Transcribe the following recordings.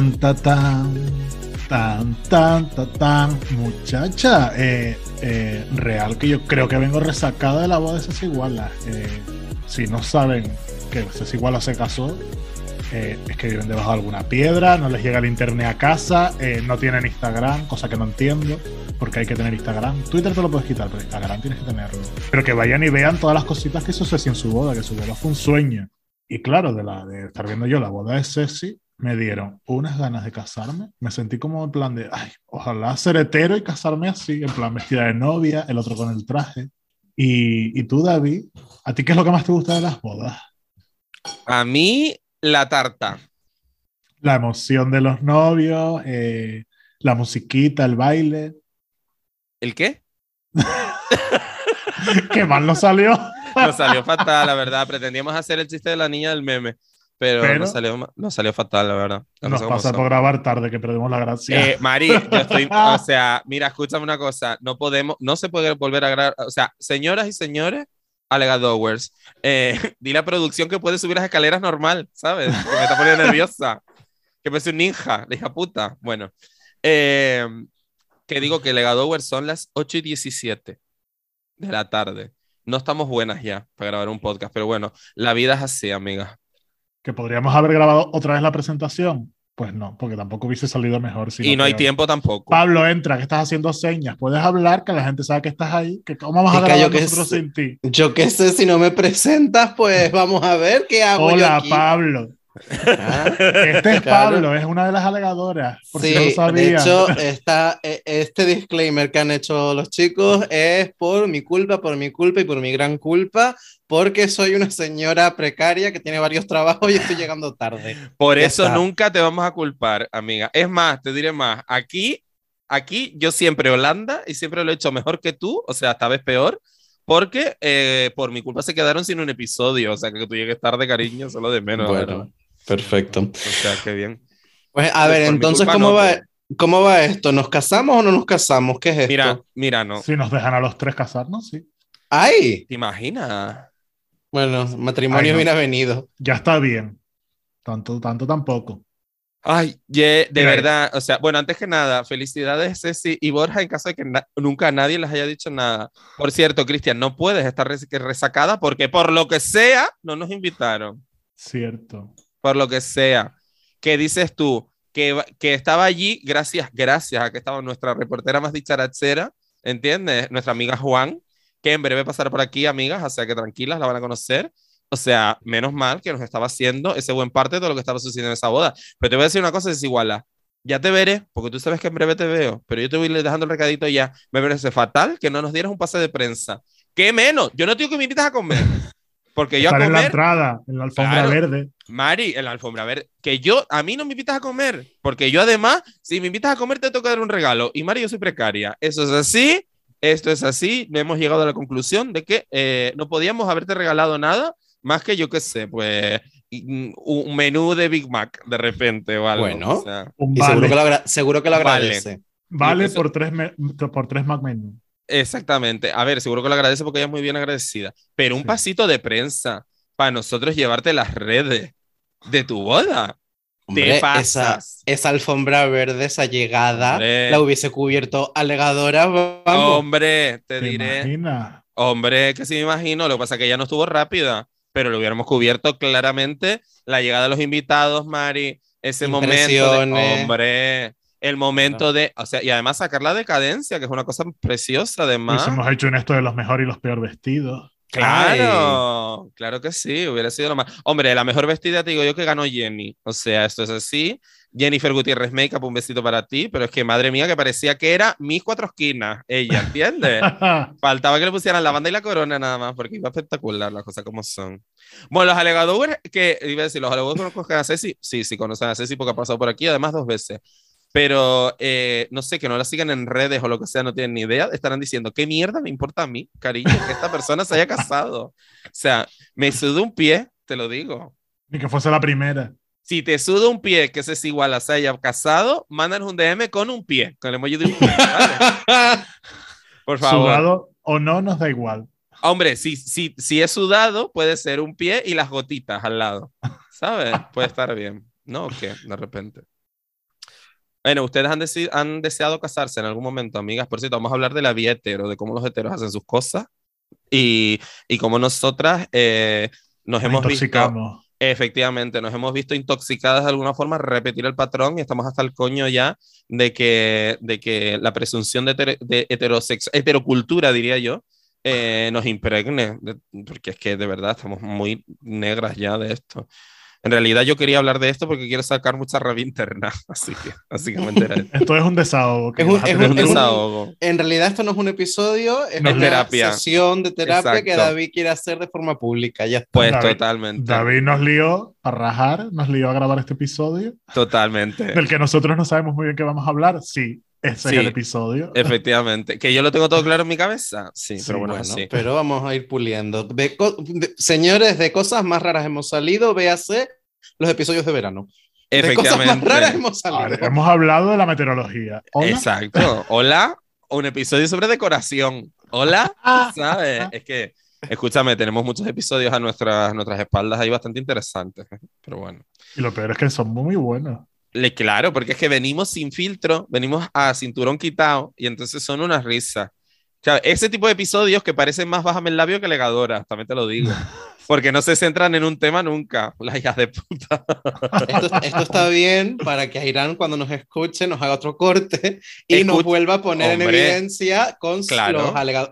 Tan, tan, ta, tan. Tan, tan, ta, tan. Muchacha, eh, eh, real que yo creo que vengo resacada de la boda de Ceci Iguala. Eh, si no saben que Ceci Iguala se casó, eh, es que viven debajo de alguna piedra, no les llega el internet a casa, no tienen Instagram, cosa que no entiendo, porque hay que tener Instagram. Twitter te lo puedes quitar, pero Instagram tienes que tenerlo. Pero que vayan y vean todas las cositas que hizo en su boda, que su boda fue un sueño. Y claro, de, la, de estar viendo yo la boda de Ceci, me dieron unas ganas de casarme. Me sentí como en plan de, ay, ojalá ser hetero y casarme así, en plan vestida de novia, el otro con el traje. Y, y tú, David, ¿a ti qué es lo que más te gusta de las bodas? A mí, la tarta. La emoción de los novios, eh, la musiquita, el baile. ¿El qué? Qué mal nos salió. Nos salió fatal, la verdad. Pretendíamos hacer el chiste de la niña del meme, pero, Pero- nos, salió, nos salió fatal, la verdad. No Nos pasa por grabar tarde que perdemos la gracia. Eh, Mari, yo estoy, o sea, mira, escúchame una cosa, no podemos, no se puede volver a grabar, o sea, señoras y señores, alegadores, eh, di la producción que puede subir las escaleras normal, ¿sabes? Que me está poniendo nerviosa, que parece un ninja, la hija puta. Bueno, eh, que digo que Legadowers son las 8 y 17 de la tarde. No estamos buenas ya para grabar un podcast, pero bueno, la vida es así, amiga. Que podríamos haber grabado otra vez la presentación. Pues no, porque tampoco hubiese salido mejor. sino Y no hay peor. tiempo tampoco. Pablo, entra, que estás haciendo señas. Puedes hablar, que la gente sabe que estás ahí. Que ¿Cómo vamos a grabar yo qué nosotros sé. sin ti? Yo qué sé, si no me presentas, pues vamos a ver qué hago yo Hola, aquí. Pablo. Ah, Este es Claro. Pablo, es una de las alegadoras. Por si sí, no lo de hecho, está, eh, este disclaimer que han hecho los chicos es por mi culpa, por mi culpa y por mi gran culpa, porque soy una señora precaria que tiene varios trabajos y estoy llegando tarde. Por Ya eso está. nunca te vamos a culpar, amiga. Es más, te diré más. Aquí, aquí yo siempre Holanda y siempre lo he hecho mejor que tú, o sea, esta vez peor, porque eh, por mi culpa se quedaron sin un episodio. O sea, que tú llegues tarde, cariño, solo de menos. Bueno, perfecto. O sea, qué bien. Pues a ver, por entonces, culpa ¿cómo, no, va, pero- ¿cómo va esto? ¿Nos casamos o no nos casamos? ¿Qué es esto? Mira, mira, no. Si nos dejan a los tres casarnos, sí. ¡Ay! ¿Te imaginas? Bueno, matrimonio Ay, no. bien avenido. Ya está bien. Tanto, tanto tampoco. Ay, ye- de Mira, verdad, o sea, bueno, antes que nada, felicidades Ceci y Borja en caso de que na- nunca nadie les haya dicho nada. Por cierto, Cristian, no puedes estar res- resacada porque por lo que sea, no nos invitaron. Cierto. Por lo que sea. ¿Qué dices tú? Que, que estaba allí gracias, gracias a que estaba nuestra reportera más dicharachera, ¿entiendes? Nuestra amiga Juan, que en breve pasará por aquí, amigas, o que tranquilas, la van a conocer. O sea, menos mal que nos estaba haciendo ese buen parte de todo lo que estaba sucediendo en esa boda. Pero te voy a decir una cosa, desiguala. Ya te veré, porque tú sabes que en breve te veo, pero yo te voy dejando el recadito ya. Me parece fatal que no nos dieras un pase de prensa. ¿Qué menos? Yo no te digo que me invitas a comer, porque yo a Estar en la comer, entrada, en la alfombra Claro. verde. Mari, en la alfombra, a ver, que yo, a mí no me invitas a comer, porque yo además, si me invitas a comer, te toca dar un regalo. Y Mari, yo soy precaria. Eso es así, esto es así. Hemos llegado a la conclusión de que eh, no podíamos haberte regalado nada más que yo qué sé, pues y- un menú de Big Mac de repente o algo. Bueno. O sea, Un Y seguro vale. que lo, agra- seguro que lo Vale. agradece. Vale Eso- por tres, por tres Mac menú. Exactamente. A ver, seguro que lo agradece porque ella es muy bien agradecida. Pero un Sí. pasito de prensa para nosotros llevarte las redes de tu boda. Hombre, esa, pasas. esa alfombra verde, esa llegada, Hombre. la hubiese cubierto alegadora. Vamos. Hombre, te ¿Te diré. imaginas? Hombre, que sí me imagino. Lo que pasa es que ella no estuvo rápida, pero lo hubiéramos cubierto claramente. La llegada de los invitados, Mari, ese momento. De, hombre, el momento de. O sea, y además sacar la decadencia, que es una cosa preciosa, además. Hubiésemos hecho en esto de los mejores y los peor vestidos. Claro, claro que sí, hubiera sido lo más. Hombre, la mejor vestida te digo yo que ganó Jenny. O sea, esto es así. Jennifer Gutiérrez Makeup, un besito para ti, pero es que madre mía, que parecía que era mis cuatro esquinas, ella, ¿entiendes? Faltaba que le pusieran la banda y la corona nada más, porque iba espectacular las cosas como son. Bueno, los alegadores, que iba a decir, los alegadores conocen a Ceci, sí, sí, conocen a Ceci porque ha pasado por aquí, además dos veces. Pero eh, no sé, que no la sigan en redes o lo que sea, no tienen ni idea, estarán diciendo, ¿qué mierda me importa a mí, cariño, que esta persona se haya casado? O sea, me suda un pie, te lo digo. Ni que fuese la primera. Si te suda un pie que es igual a se haya casado, mándanos un DM con un pie, con el emoji de un pie, ¿vale? Por favor. Sudado o no, nos da igual. Hombre, si, si, si es sudado, puede ser un pie y las gotitas al lado. ¿Sabes? Puede estar bien. ¿No? ¿O qué? De repente. Bueno, ustedes han, han deseado casarse en algún momento, amigas. Por cierto, vamos a hablar de la vida hetero, de cómo los heteros hacen sus cosas y, y cómo nosotras eh, nos hemos visto. Efectivamente, nos hemos visto intoxicadas de alguna forma, repetir el patrón y estamos hasta el coño ya de que, de que la presunción de, de heterocultura, diría yo, eh, nos impregne, porque es que de verdad estamos muy negras ya de esto. En realidad yo quería hablar de esto porque quiero sacar mucha rabia interna, así que, me enteré. esto es un desahogo. Es un, desahogo. en realidad esto no es un episodio, es una terapia. sesión de terapia que David quiere hacer de forma pública. Ya Pues totalmente. David nos lió a rajar, nos lió a grabar este episodio. Totalmente. Del que nosotros no sabemos muy bien qué vamos a hablar, sí. Ese es el episodio. Efectivamente. Que yo lo tengo todo claro en mi cabeza. Sí, pero bueno, sí. Pero vamos a ir puliendo. señores, de cosas más raras hemos salido, véase los episodios de verano. Efectivamente. De cosas más raras hemos salido. hemos hablado de la meteorología. Exacto. Hola, un episodio sobre decoración. Hola, ¿sabes? Es que, escúchame, tenemos muchos episodios a nuestras, nuestras espaldas ahí bastante interesantes. ¿eh? Pero bueno. Y lo peor es que son muy buenos claro, porque es que venimos sin filtro, venimos a cinturón quitado y entonces son una risa. O ese tipo de episodios que parecen más bájame el labio que legadora, también te lo digo. Porque no se centran en un tema nunca, las hijas de puta. Esto, está bien para que Irán cuando nos escuche nos haga otro corte y nos vuelva a poner en evidencia con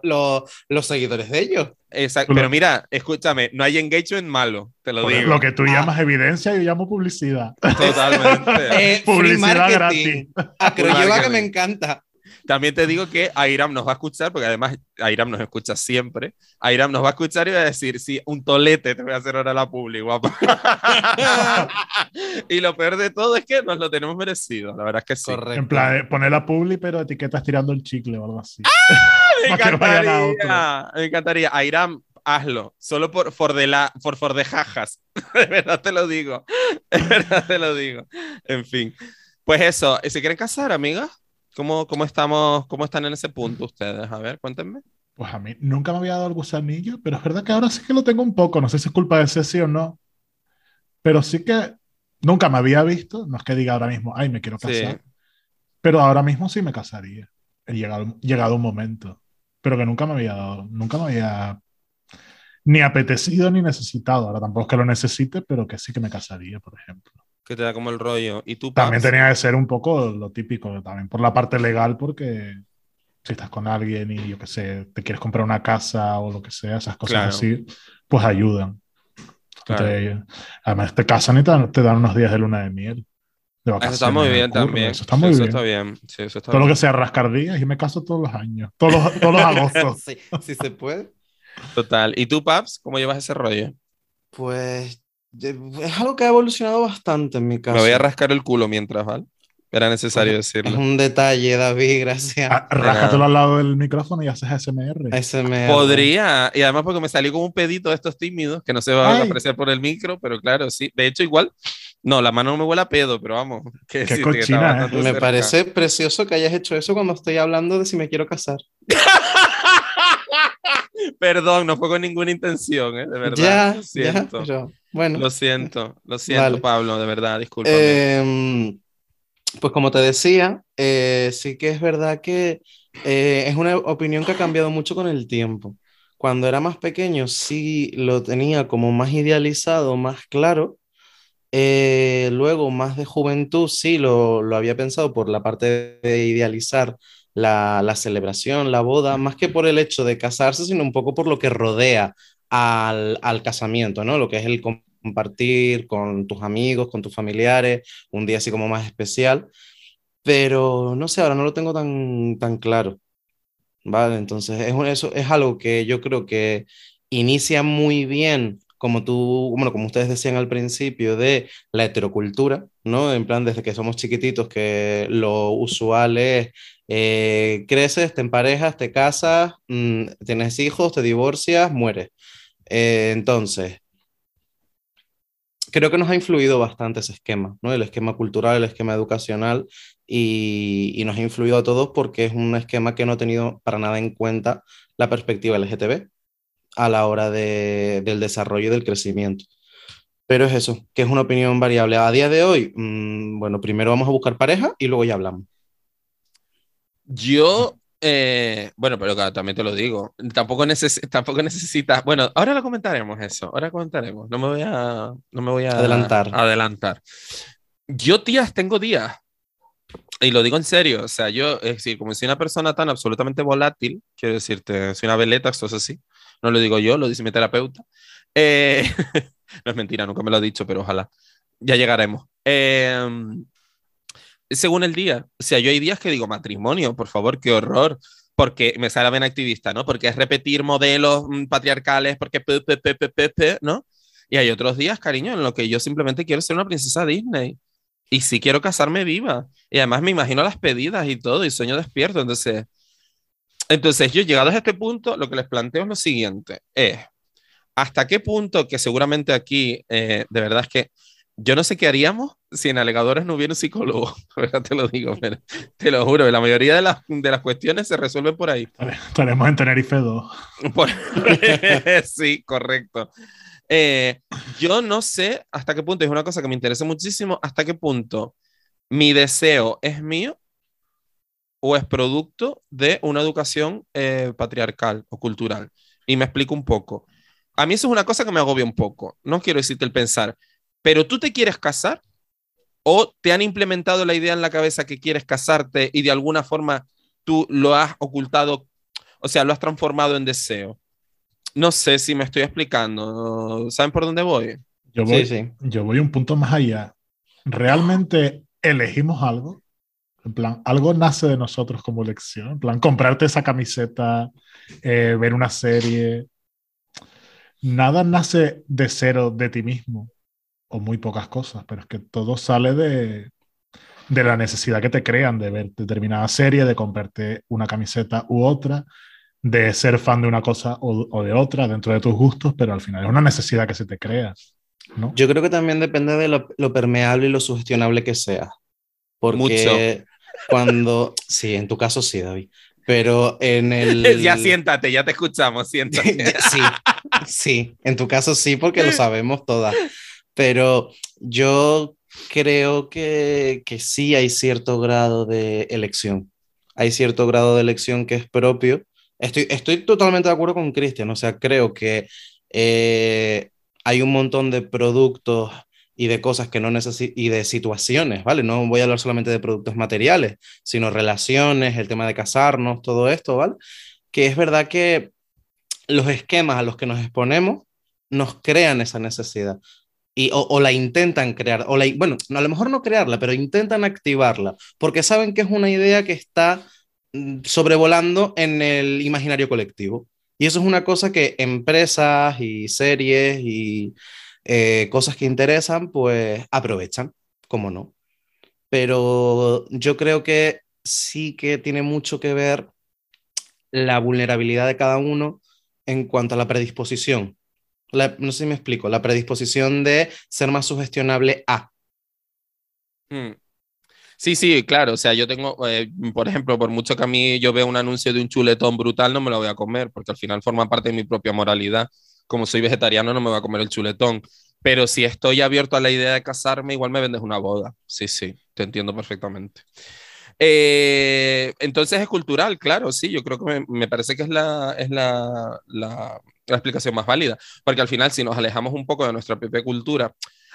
los, los, seguidores de ellos. Exacto. Pero mira, escúchame, no hay engagement malo, te lo digo. Lo que tú llamas evidencia, yo llamo publicidad. Totalmente. Eh, publicidad gratis. Ah, yo que me encanta. También te digo que Airam nos va a escuchar, porque además Airam nos escucha siempre. Airam nos va a escuchar y va a decir, sí, un tolete te voy a hacer ahora la publi, guapa. y lo peor de todo es que nos lo tenemos merecido, la verdad es que sí. En plan, eh, poner la publi, pero etiquetas tirando el chicle o algo así. ¡Ah! Me encantaría, me encantaría. Airam, hazlo, solo por for de la por for de jajas. de verdad te lo digo. De verdad te lo digo. En fin. Pues eso, ¿se quieren casar, amigas? ¿Cómo, cómo, estamos, ¿Cómo están en ese punto ustedes? A ver, cuéntenme. Pues a mí nunca me había dado el gusanillo, pero es verdad que ahora sí que lo tengo un poco. No sé si es culpa de ese sí o no. Pero sí que nunca me había visto. No es que diga ahora mismo, ay, me quiero casar. Pero ahora mismo sí me casaría. He llegado, llegado un momento. Pero que nunca me había dado, nunca me había ni apetecido ni necesitado. Ahora tampoco es que lo necesite, pero que sí que me casaría, por ejemplo que te da como el rollo. ¿Y tú, También tenía que ser un poco lo típico, también por la parte legal, porque si estás con alguien y yo qué sé, te quieres comprar una casa o lo que sea, esas cosas así, pues ayudan. además, te casan y te dan, unos días de luna de miel. eso está muy bien también. Eso está muy bien. Todo lo que sea rascar días y me caso todos los años, todos los, todos los agostos. sí, se puede. Total. ¿Y tú, Paps, cómo llevas ese rollo? Pues es algo que ha evolucionado bastante en mi caso. Me voy a rascar el culo mientras, ¿vale? Era necesario decirlo. Es un detalle, David, gracias. Ah, rájatelo al lado del micrófono y haces SMR. SMR. Podría, y además porque me salió como un pedito de estos tímidos que no se va a apreciar por el micro, pero claro, sí. De hecho, igual, no, la mano no me huele a pedo, pero vamos. Qué cochina, ¿eh? Me parece precioso que hayas hecho eso cuando estoy hablando de si me quiero casar. Perdón, no fue con ninguna intención, ¿eh? de verdad. Ya, siento. Bueno. Lo siento, lo siento, Pablo, de verdad, disculpa. Em, pues como te decía, eh, sí que es verdad que eh, es una opinión que ha cambiado mucho con el tiempo. Cuando era más pequeño sí lo tenía como más idealizado, más claro. Eh, luego, más de juventud, sí lo, lo había pensado por la parte de idealizar la, celebración, la boda, más que por el hecho de casarse, sino un poco por lo que rodea al, casamiento, ¿no? Lo que es el compartir con tus amigos, con tus familiares, un día así como más especial. Pero no sé, ahora no lo tengo tan, tan claro. ¿Vale? Entonces, es, eso es algo que yo creo que inicia muy bien como tú, bueno, como ustedes decían al principio, de la heterocultura, ¿no? En plan, desde que somos chiquititos, que lo usual es eh, creces, te emparejas, te casas, mm, tienes hijos, te divorcias, mueres. Eh, entonces, creo que nos ha influido bastante ese esquema, ¿no? El esquema cultural, el esquema educacional, y, nos ha influido a todos porque es un esquema que no ha tenido para nada en cuenta la perspectiva LGTB a la hora de, del desarrollo y del crecimiento. Pero es eso, que es una opinión variable. A día de hoy, mmm, bueno, primero vamos a buscar pareja y luego ya hablamos. Yo, eh, bueno, pero claro, también te lo digo, tampoco, neces tampoco necesitas, bueno, ahora lo comentaremos eso, ahora comentaremos, no me voy a, no me voy a adelantar. adelantar. Yo, tías, tengo días, y lo digo en serio, o sea, yo, es decir, como soy una persona tan absolutamente volátil, quiero decirte, soy una veleta, esto es así, no lo digo yo, lo dice mi terapeuta. Eh, no es mentira, nunca me lo ha dicho, pero ojalá. Ya llegaremos. Eh, según el día, o sea, yo hay días que digo, matrimonio, por favor, qué horror, porque me sale bien activista, ¿no? Porque es repetir modelos mm, patriarcales, porque, pe, pe, pe, ¿no? Y hay otros días, cariño, en los que yo simplemente quiero ser una princesa Disney. Y sí quiero casarme viva. Y además me imagino las pedidas y todo, y sueño despierto. Entonces, entonces yo llegados a este punto, lo que les planteo es lo siguiente. Es, ¿hasta qué punto, que seguramente aquí, eh, de verdad es que yo no sé qué haríamos si en alegadores no hubiera un psicólogo, te lo digo, pero, te lo juro, la mayoría de las, de las cuestiones se resuelven por ahí. Estaremos en Tenerife 2. Por... sí, correcto. Eh, yo no sé hasta qué punto, es una cosa que me interesa muchísimo, hasta qué punto mi deseo es mío o es producto de una educación eh, patriarcal o cultural. Y me explico un poco. A mí eso es una cosa que me agobia un poco. No quiero decirte el pensar, pero tú te quieres casar o te han implementado la idea en la cabeza que quieres casarte y de alguna forma tú lo has ocultado, o sea, lo has transformado en deseo. No sé si me estoy explicando. ¿Saben por dónde voy? Yo voy, sí, sí. Yo voy un punto más allá. ¿Realmente elegimos algo? En plan, algo nace de nosotros como elección. En plan, comprarte esa camiseta, eh, ver una serie. Nada nace de cero de ti mismo, o muy pocas cosas, pero es que todo sale de, de la necesidad que te crean de ver determinada serie, de comprarte una camiseta u otra, de ser fan de una cosa o, o, de otra dentro de tus gustos, pero al final es una necesidad que se te crea. ¿no? Yo creo que también depende de lo, lo permeable y lo sugestionable que sea. Porque Mucho. cuando, sí, en tu caso sí, David, pero en el... ya siéntate, ya te escuchamos, siéntate. sí, sí, en tu caso sí, porque lo sabemos todas. Pero yo creo que, que sí hay cierto grado de elección. Hay cierto grado de elección que es propio. Estoy, estoy totalmente de acuerdo con Cristian, o sea, creo que eh, hay un montón de productos y de cosas que no y de situaciones, ¿vale? No voy a hablar solamente de productos materiales, sino relaciones, el tema de casarnos, todo esto, ¿vale? Que es verdad que los esquemas a los que nos exponemos nos crean esa necesidad. O, la intentan crear, o la, bueno, a lo mejor no crearla, pero intentan activarla, porque saben que es una idea que está mm, sobrevolando en el imaginario colectivo. Y eso es una cosa que empresas y series y eh, cosas que interesan, pues aprovechan, como no. Pero yo creo que sí que tiene mucho que ver la vulnerabilidad de cada uno en cuanto a la predisposición. No sé si me explico, la predisposición de ser más sugestionable a. Hmm. Sí, sí, claro. O sea, yo tengo, eh, por ejemplo, por mucho que a mí yo vea un anuncio de un chuletón brutal, no me lo voy a comer, porque al final forma parte de mi propia moralidad como soy vegetariano no me voy a comer el chuletón, pero si estoy abierto a la idea de casarme, igual me vendes una boda. Sí, sí, te entiendo perfectamente. Eh, entonces es cultural, claro, sí, yo creo que me, me parece que es, la, es la, la, explicación más válida, porque al final si nos alejamos un poco de nuestra propia cultura,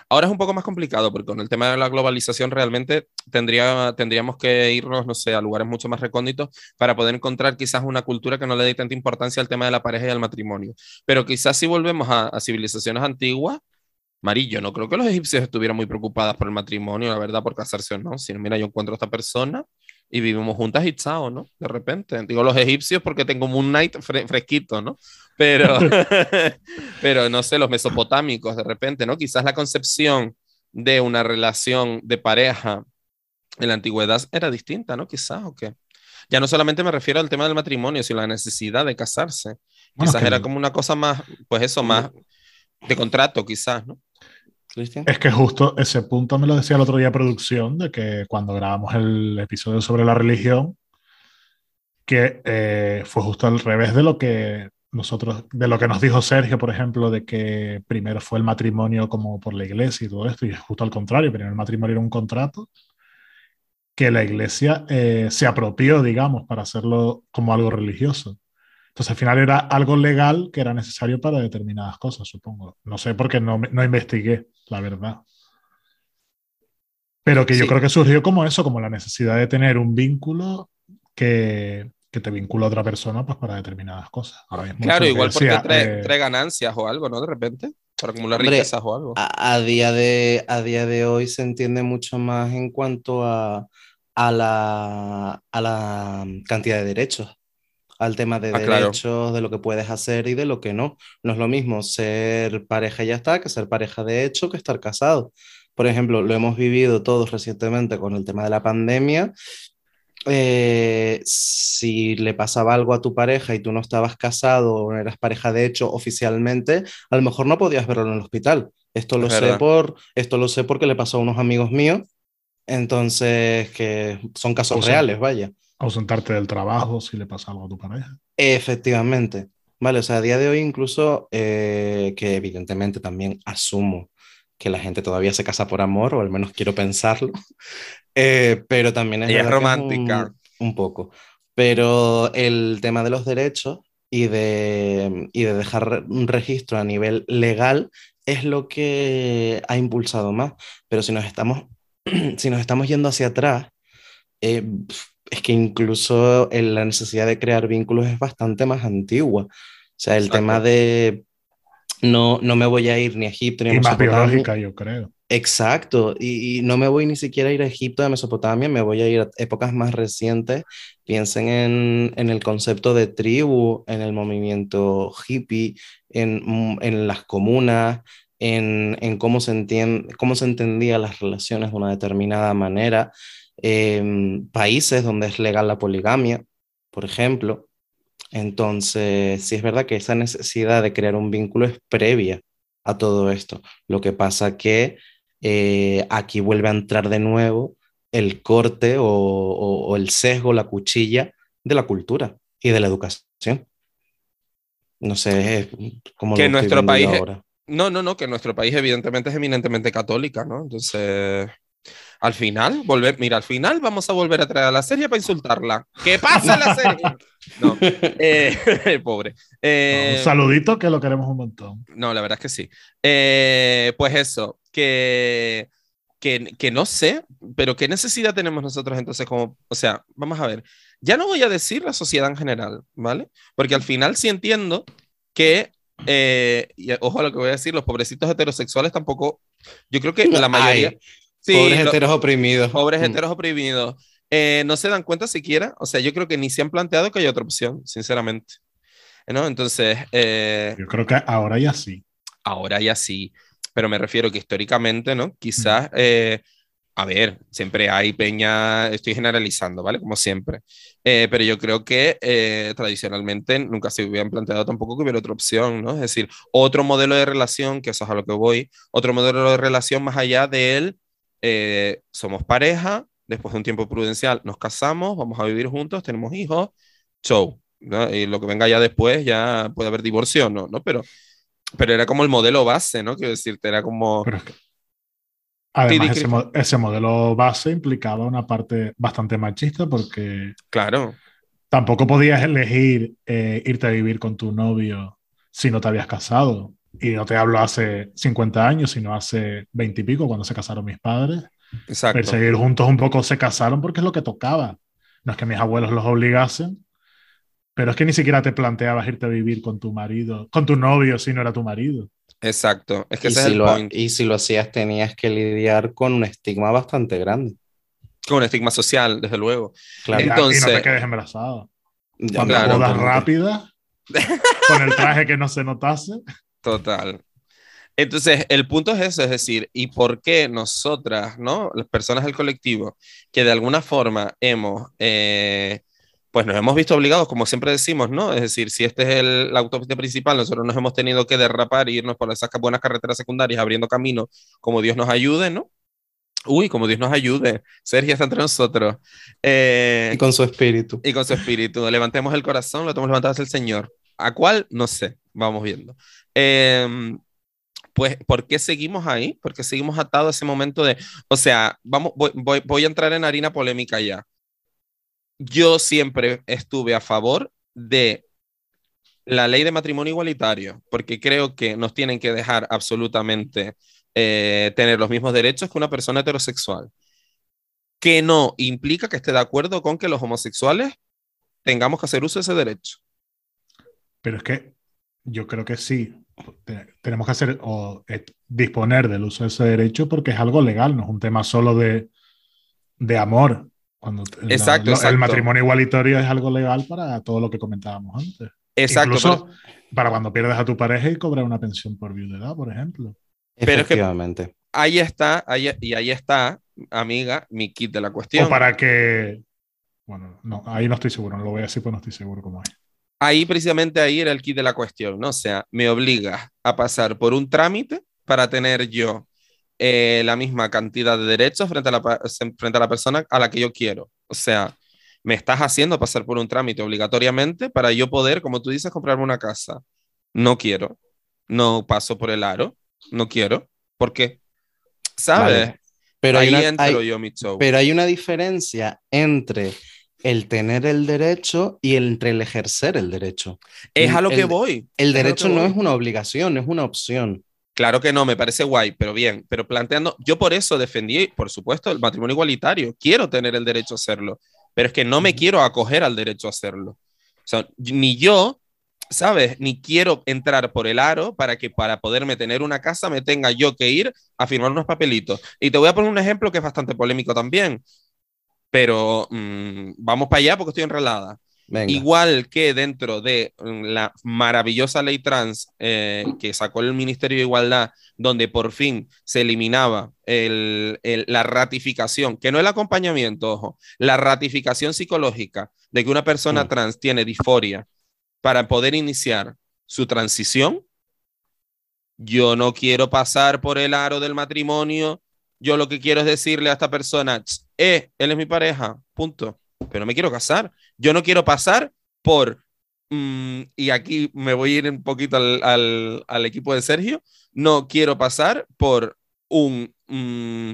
Ahora es un poco más complicado porque con el tema de la globalización realmente tendría, tendríamos que irnos, no sé, a lugares mucho más recónditos para poder encontrar quizás una cultura que no le dé tanta importancia al tema de la pareja y al matrimonio. Pero quizás si volvemos a, a civilizaciones antiguas, Marillo, no creo que los egipcios estuvieran muy preocupados por el matrimonio, la verdad, por casarse o no. Si mira, yo encuentro a esta persona y vivimos juntas y chao, ¿no? De repente. Digo los egipcios porque tengo un night fre fresquito, ¿no? Pero, pero no sé, los mesopotámicos de repente, ¿no? Quizás la concepción de una relación de pareja en la antigüedad era distinta, ¿no? Quizás, ¿o qué? Ya no solamente me refiero al tema del matrimonio, sino a la necesidad de casarse. Bueno, quizás era como una cosa más, pues eso, más de contrato, quizás, ¿no? Es que justo ese punto me lo decía el otro día producción, de que cuando grabamos el episodio sobre la religión, que eh, fue justo al revés de lo que nosotros, de lo que nos dijo Sergio, por ejemplo, de que primero fue el matrimonio como por la iglesia y todo esto, y es justo al contrario, primero el matrimonio era un contrato que la iglesia eh, se apropió, digamos, para hacerlo como algo religioso. Entonces al final era algo legal que era necesario para determinadas cosas, supongo. No sé porque no, no investigué, la verdad. Pero que yo Sí. creo que surgió como eso, como la necesidad de tener un vínculo que, que te vincula a otra persona pues para determinadas cosas. Ahora mismo Claro, igual porque decía, trae, eh, trae ganancias o algo, ¿no? De repente, para acumular Hombre, riquezas o algo. A, a día de, a día de hoy se entiende mucho más en cuanto a, a, la, a la cantidad de derechos, al tema de Ah, claro. derechos, de lo que puedes hacer y de lo que no. No es lo mismo ser pareja y ya está que ser pareja de hecho que estar casado. Por ejemplo, lo hemos vivido todos recientemente con el tema de la pandemia. Eh, si le pasaba algo a tu pareja y tú no estabas casado o no eras pareja de hecho oficialmente, a lo mejor no podías verlo en el hospital. Esto lo Es sé verdad. por, esto lo sé porque le pasó a unos amigos míos, entonces que son casos O sea, reales, vaya. Ausentarte del trabajo si le pasa algo a tu pareja. Efectivamente. Vale, o sea, a día de hoy incluso, eh, que evidentemente también asumo que la gente todavía se casa por amor, o al menos quiero pensarlo, eh, pero también es Ella es que un- romántica. un, poco. Pero el tema de los derechos y de, y de dejar un registro a nivel legal es lo que ha impulsado más. Pero si nos estamos, si nos estamos yendo hacia atrás, eh, es que incluso en la necesidad de crear vínculos es bastante más antigua. O sea, el Exacto. tema de no, no me voy a ir ni a Egipto ni a Y más Mesopotamia. biológica, yo creo. Exacto, y, y no me voy ni siquiera a ir a Egipto, a Mesopotamia, me voy a ir a épocas más recientes. Piensen en, en el concepto de tribu, en el movimiento hippie, en, mm, en las comunas, en, en cómo se entien- cómo se entendían las relaciones de una determinada manera. Em, países donde es legal la poligamia, por ejemplo. Entonces, sí es verdad que esa necesidad de crear un vínculo es previa a todo esto. Lo que pasa que eh, aquí vuelve a entrar de nuevo el corte o, o- o el sesgo, la cuchilla de la cultura y de la educación. No sé eh, cómo Que lo nuestro país- ahora. No, no, no, que nuestro país evidentemente es eminentemente católica, ¿no? Entonces, al final, volver, mira, al final vamos a volver a traer a la serie para insultarla. ¡Que pase la serie! No, eh, pobre. Eh, Un saludito que lo queremos un montón. No, la verdad es que sí. Eh, pues eso, que, que, que no sé, pero ¿qué necesidad tenemos nosotros entonces como, o sea, vamos a ver, ya no voy a decir la sociedad en general, ¿vale? Porque al final sí entiendo que, eh, y ojo a lo que voy a decir, los pobrecitos heterosexuales tampoco, yo creo que la mayoría... Ay, sí, pobres lo- heteros oprimidos. pobres Mm. heteros oprimidos, eh, no se dan cuenta siquiera, o sea, yo creo que ni se han planteado que hay otra opción, sinceramente. ¿No? Entonces, eh, Yo creo que ahora ya sí. ahora ya sí, pero me refiero que históricamente, ¿no? Quizás, eh, a ver, siempre hay peña, estoy generalizando, ¿vale? Como siempre, Eh, pero yo creo que eh, tradicionalmente nunca se hubieran planteado tampoco que hubiera otra opción, ¿no? Es decir, otro modelo de relación, que eso es a lo que voy, otro modelo de relación más allá de él, eh, somos pareja, después de un tiempo prudencial nos casamos, vamos a vivir juntos, tenemos hijos, show. ¿no? Y lo que venga ya después ya puede haber divorcio, ¿no? ¿no? Pero, pero era como el modelo base, ¿no? Quiero decirte, era como... Pero es que, además, ese, mo- ese modelo base implicaba una parte bastante machista porque Claro, tampoco podías elegir eh, irte a vivir con tu novio si no te habías casado. Y no te hablo hace 50 años, sino hace 20 y pico, cuando se casaron mis padres. exacto. Perseguir juntos un poco se casaron porque es lo que tocaba. No es que mis abuelos los obligasen, pero es que ni siquiera te planteabas irte a vivir con tu marido, con tu novio si no era tu marido. Exacto. Es que Y ese es si, el lo, point. y si lo hacías, tenías que lidiar con un estigma bastante grande. Con un estigma social, desde luego. Claro. Y- y no Entonces- te quedes embarazada. Ya, Cuando claro, bodas rápidas, con el traje que no se notase. Total. Entonces, el punto es eso, es decir, ¿y por qué nosotras, ¿no? Las personas del colectivo, que de alguna forma hemos, eh, pues nos hemos visto obligados, como siempre decimos, ¿no? Es decir, si este es el, la autopista principal, nosotros nos hemos tenido que derrapar e irnos por esas buenas carreteras secundarias abriendo camino, como Dios nos ayude, ¿no? Uy, como Dios nos ayude. Sergio está entre nosotros. Eh, Y con su espíritu. y con su espíritu. Levantemos el corazón, lo tenemos levantado hacia el Señor. ¿A cuál? No sé, vamos viendo. Em, pues, ¿por qué seguimos ahí? ¿Por qué seguimos atados a ese momento de, o sea, vamos, voy, voy, voy a entrar en harina polémica ya. Yo siempre estuve a favor de la ley de matrimonio igualitario, porque creo que nos tienen que dejar absolutamente eh, tener los mismos derechos que una persona heterosexual, que no implica que esté de acuerdo con que los homosexuales tengamos que hacer uso de ese derecho. Pero es que yo creo que sí. Te- Tenemos que hacer o eh, disponer del uso de ese derecho porque es algo legal, no es un tema solo de, de amor. Cuando la- Exacto, lo- exacto. El matrimonio igualitario es algo legal para todo lo que comentábamos antes. Exacto. Incluso pero- para cuando pierdes a tu pareja y cobrar una pensión por viudedad, por ejemplo. Pero es que- Efectivamente. ahí está, ahí, y ahí está, amiga, mi kit de la cuestión. O para que. Bueno, no, ahí no estoy seguro, no lo voy a decir, pues no estoy seguro cómo es. Ahí precisamente ahí era el kit de la cuestión, ¿no? O sea, me obliga a pasar por un trámite para tener yo eh, la misma cantidad de derechos frente a, la, frente a la persona a la que yo quiero. O sea, me estás haciendo pasar por un trámite obligatoriamente para yo poder, como tú dices, comprarme una casa. No quiero. No paso por el aro. No quiero. ¿Por qué? ¿Sabes? Vale. Pero hay, ahí una, entro hay- yo, mi show. pero hay una diferencia entre el tener el derecho y entre el ejercer el derecho. es a lo el- que voy. El Es derecho no voy. es una obligación, es una opción. Claro que no, me parece guay, pero bien, pero planteando, yo por eso defendí, por supuesto, el matrimonio igualitario, quiero tener el derecho a hacerlo, pero es que no me quiero acoger al derecho a hacerlo. O sea, ni yo, ¿sabes? Ni quiero entrar por el aro para que para poderme tener una casa me tenga yo que ir a firmar unos papelitos. Y te voy a poner un ejemplo que es bastante polémico también, pero mm, vamos para allá porque estoy enrelada. Venga. Igual que dentro de mm, la maravillosa ley trans eh, que sacó el Ministerio de Igualdad, donde por fin se eliminaba el- el- la ratificación, que no el acompañamiento, ojo, la ratificación psicológica de que una persona Mm. trans tiene disforia para poder iniciar su transición, yo no quiero pasar por el aro del matrimonio, yo lo que quiero es decirle a esta persona, "Ch, eh, él es mi pareja, punto, pero me quiero casar. Yo no quiero pasar por, mm, y aquí me voy a ir un poquito al, al- equipo de Sergio, no quiero pasar por un, mm,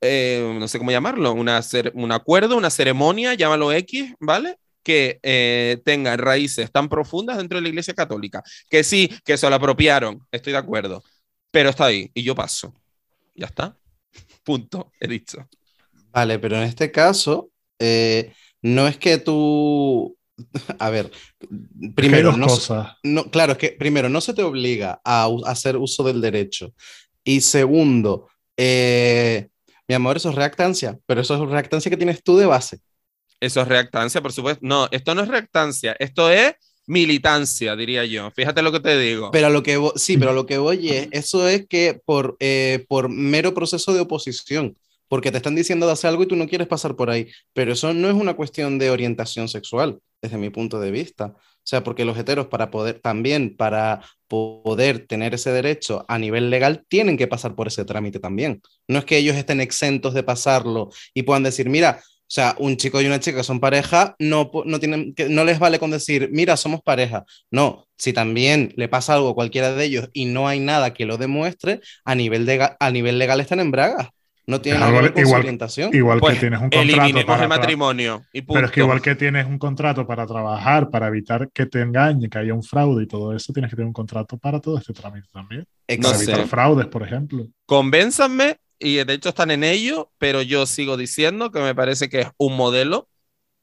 eh, no sé cómo llamarlo, una un acuerdo, una ceremonia, llámalo X, ¿vale? Que eh, tenga raíces tan profundas dentro de la Iglesia Católica. Que sí, que se lo apropiaron, estoy de acuerdo, pero está ahí y yo paso. Ya está. Punto, he dicho. Vale, pero en este caso, eh, no es que tú. A ver, primero, dos no, cosas. no, claro, es que primero, no se te obliga a, a hacer uso del derecho. Y segundo, eh, mi amor, eso es reactancia, pero eso es reactancia que tienes tú de base. Eso es reactancia, por supuesto. No, esto no es reactancia, esto es militancia, diría yo. Fíjate lo que te digo. Pero a lo que sí, pero a lo que voy es, eso es que por, eh, por mero proceso de oposición, porque te están diciendo de hacer algo y tú no quieres pasar por ahí, pero eso no es una cuestión de orientación sexual, desde mi punto de vista. O sea, porque los heteros para poder, también para poder tener ese derecho a nivel legal, tienen que pasar por ese trámite también. No es que ellos estén exentos de pasarlo y puedan decir, mira, o sea, un chico y una chica son pareja, no, no, tienen, que, no les vale con decir, mira, somos pareja. No, si también le pasa algo a cualquiera de ellos y no hay nada que lo demuestre, a nivel, de, a nivel legal están en bragas. No tienen Es nada que algo ver con su igual- orientación. Igual Pues que tienes un contrato eliminemos para el matrimonio. Y punto. Pero es que igual que tienes un contrato para trabajar, para evitar que te engañen, que haya un fraude y todo eso, tienes que tener un contrato para todo este trámite también. Para Exacto. sé. evitar fraudes, por ejemplo. Convénzanme, y de hecho están en ello, pero yo sigo diciendo que me parece que es un modelo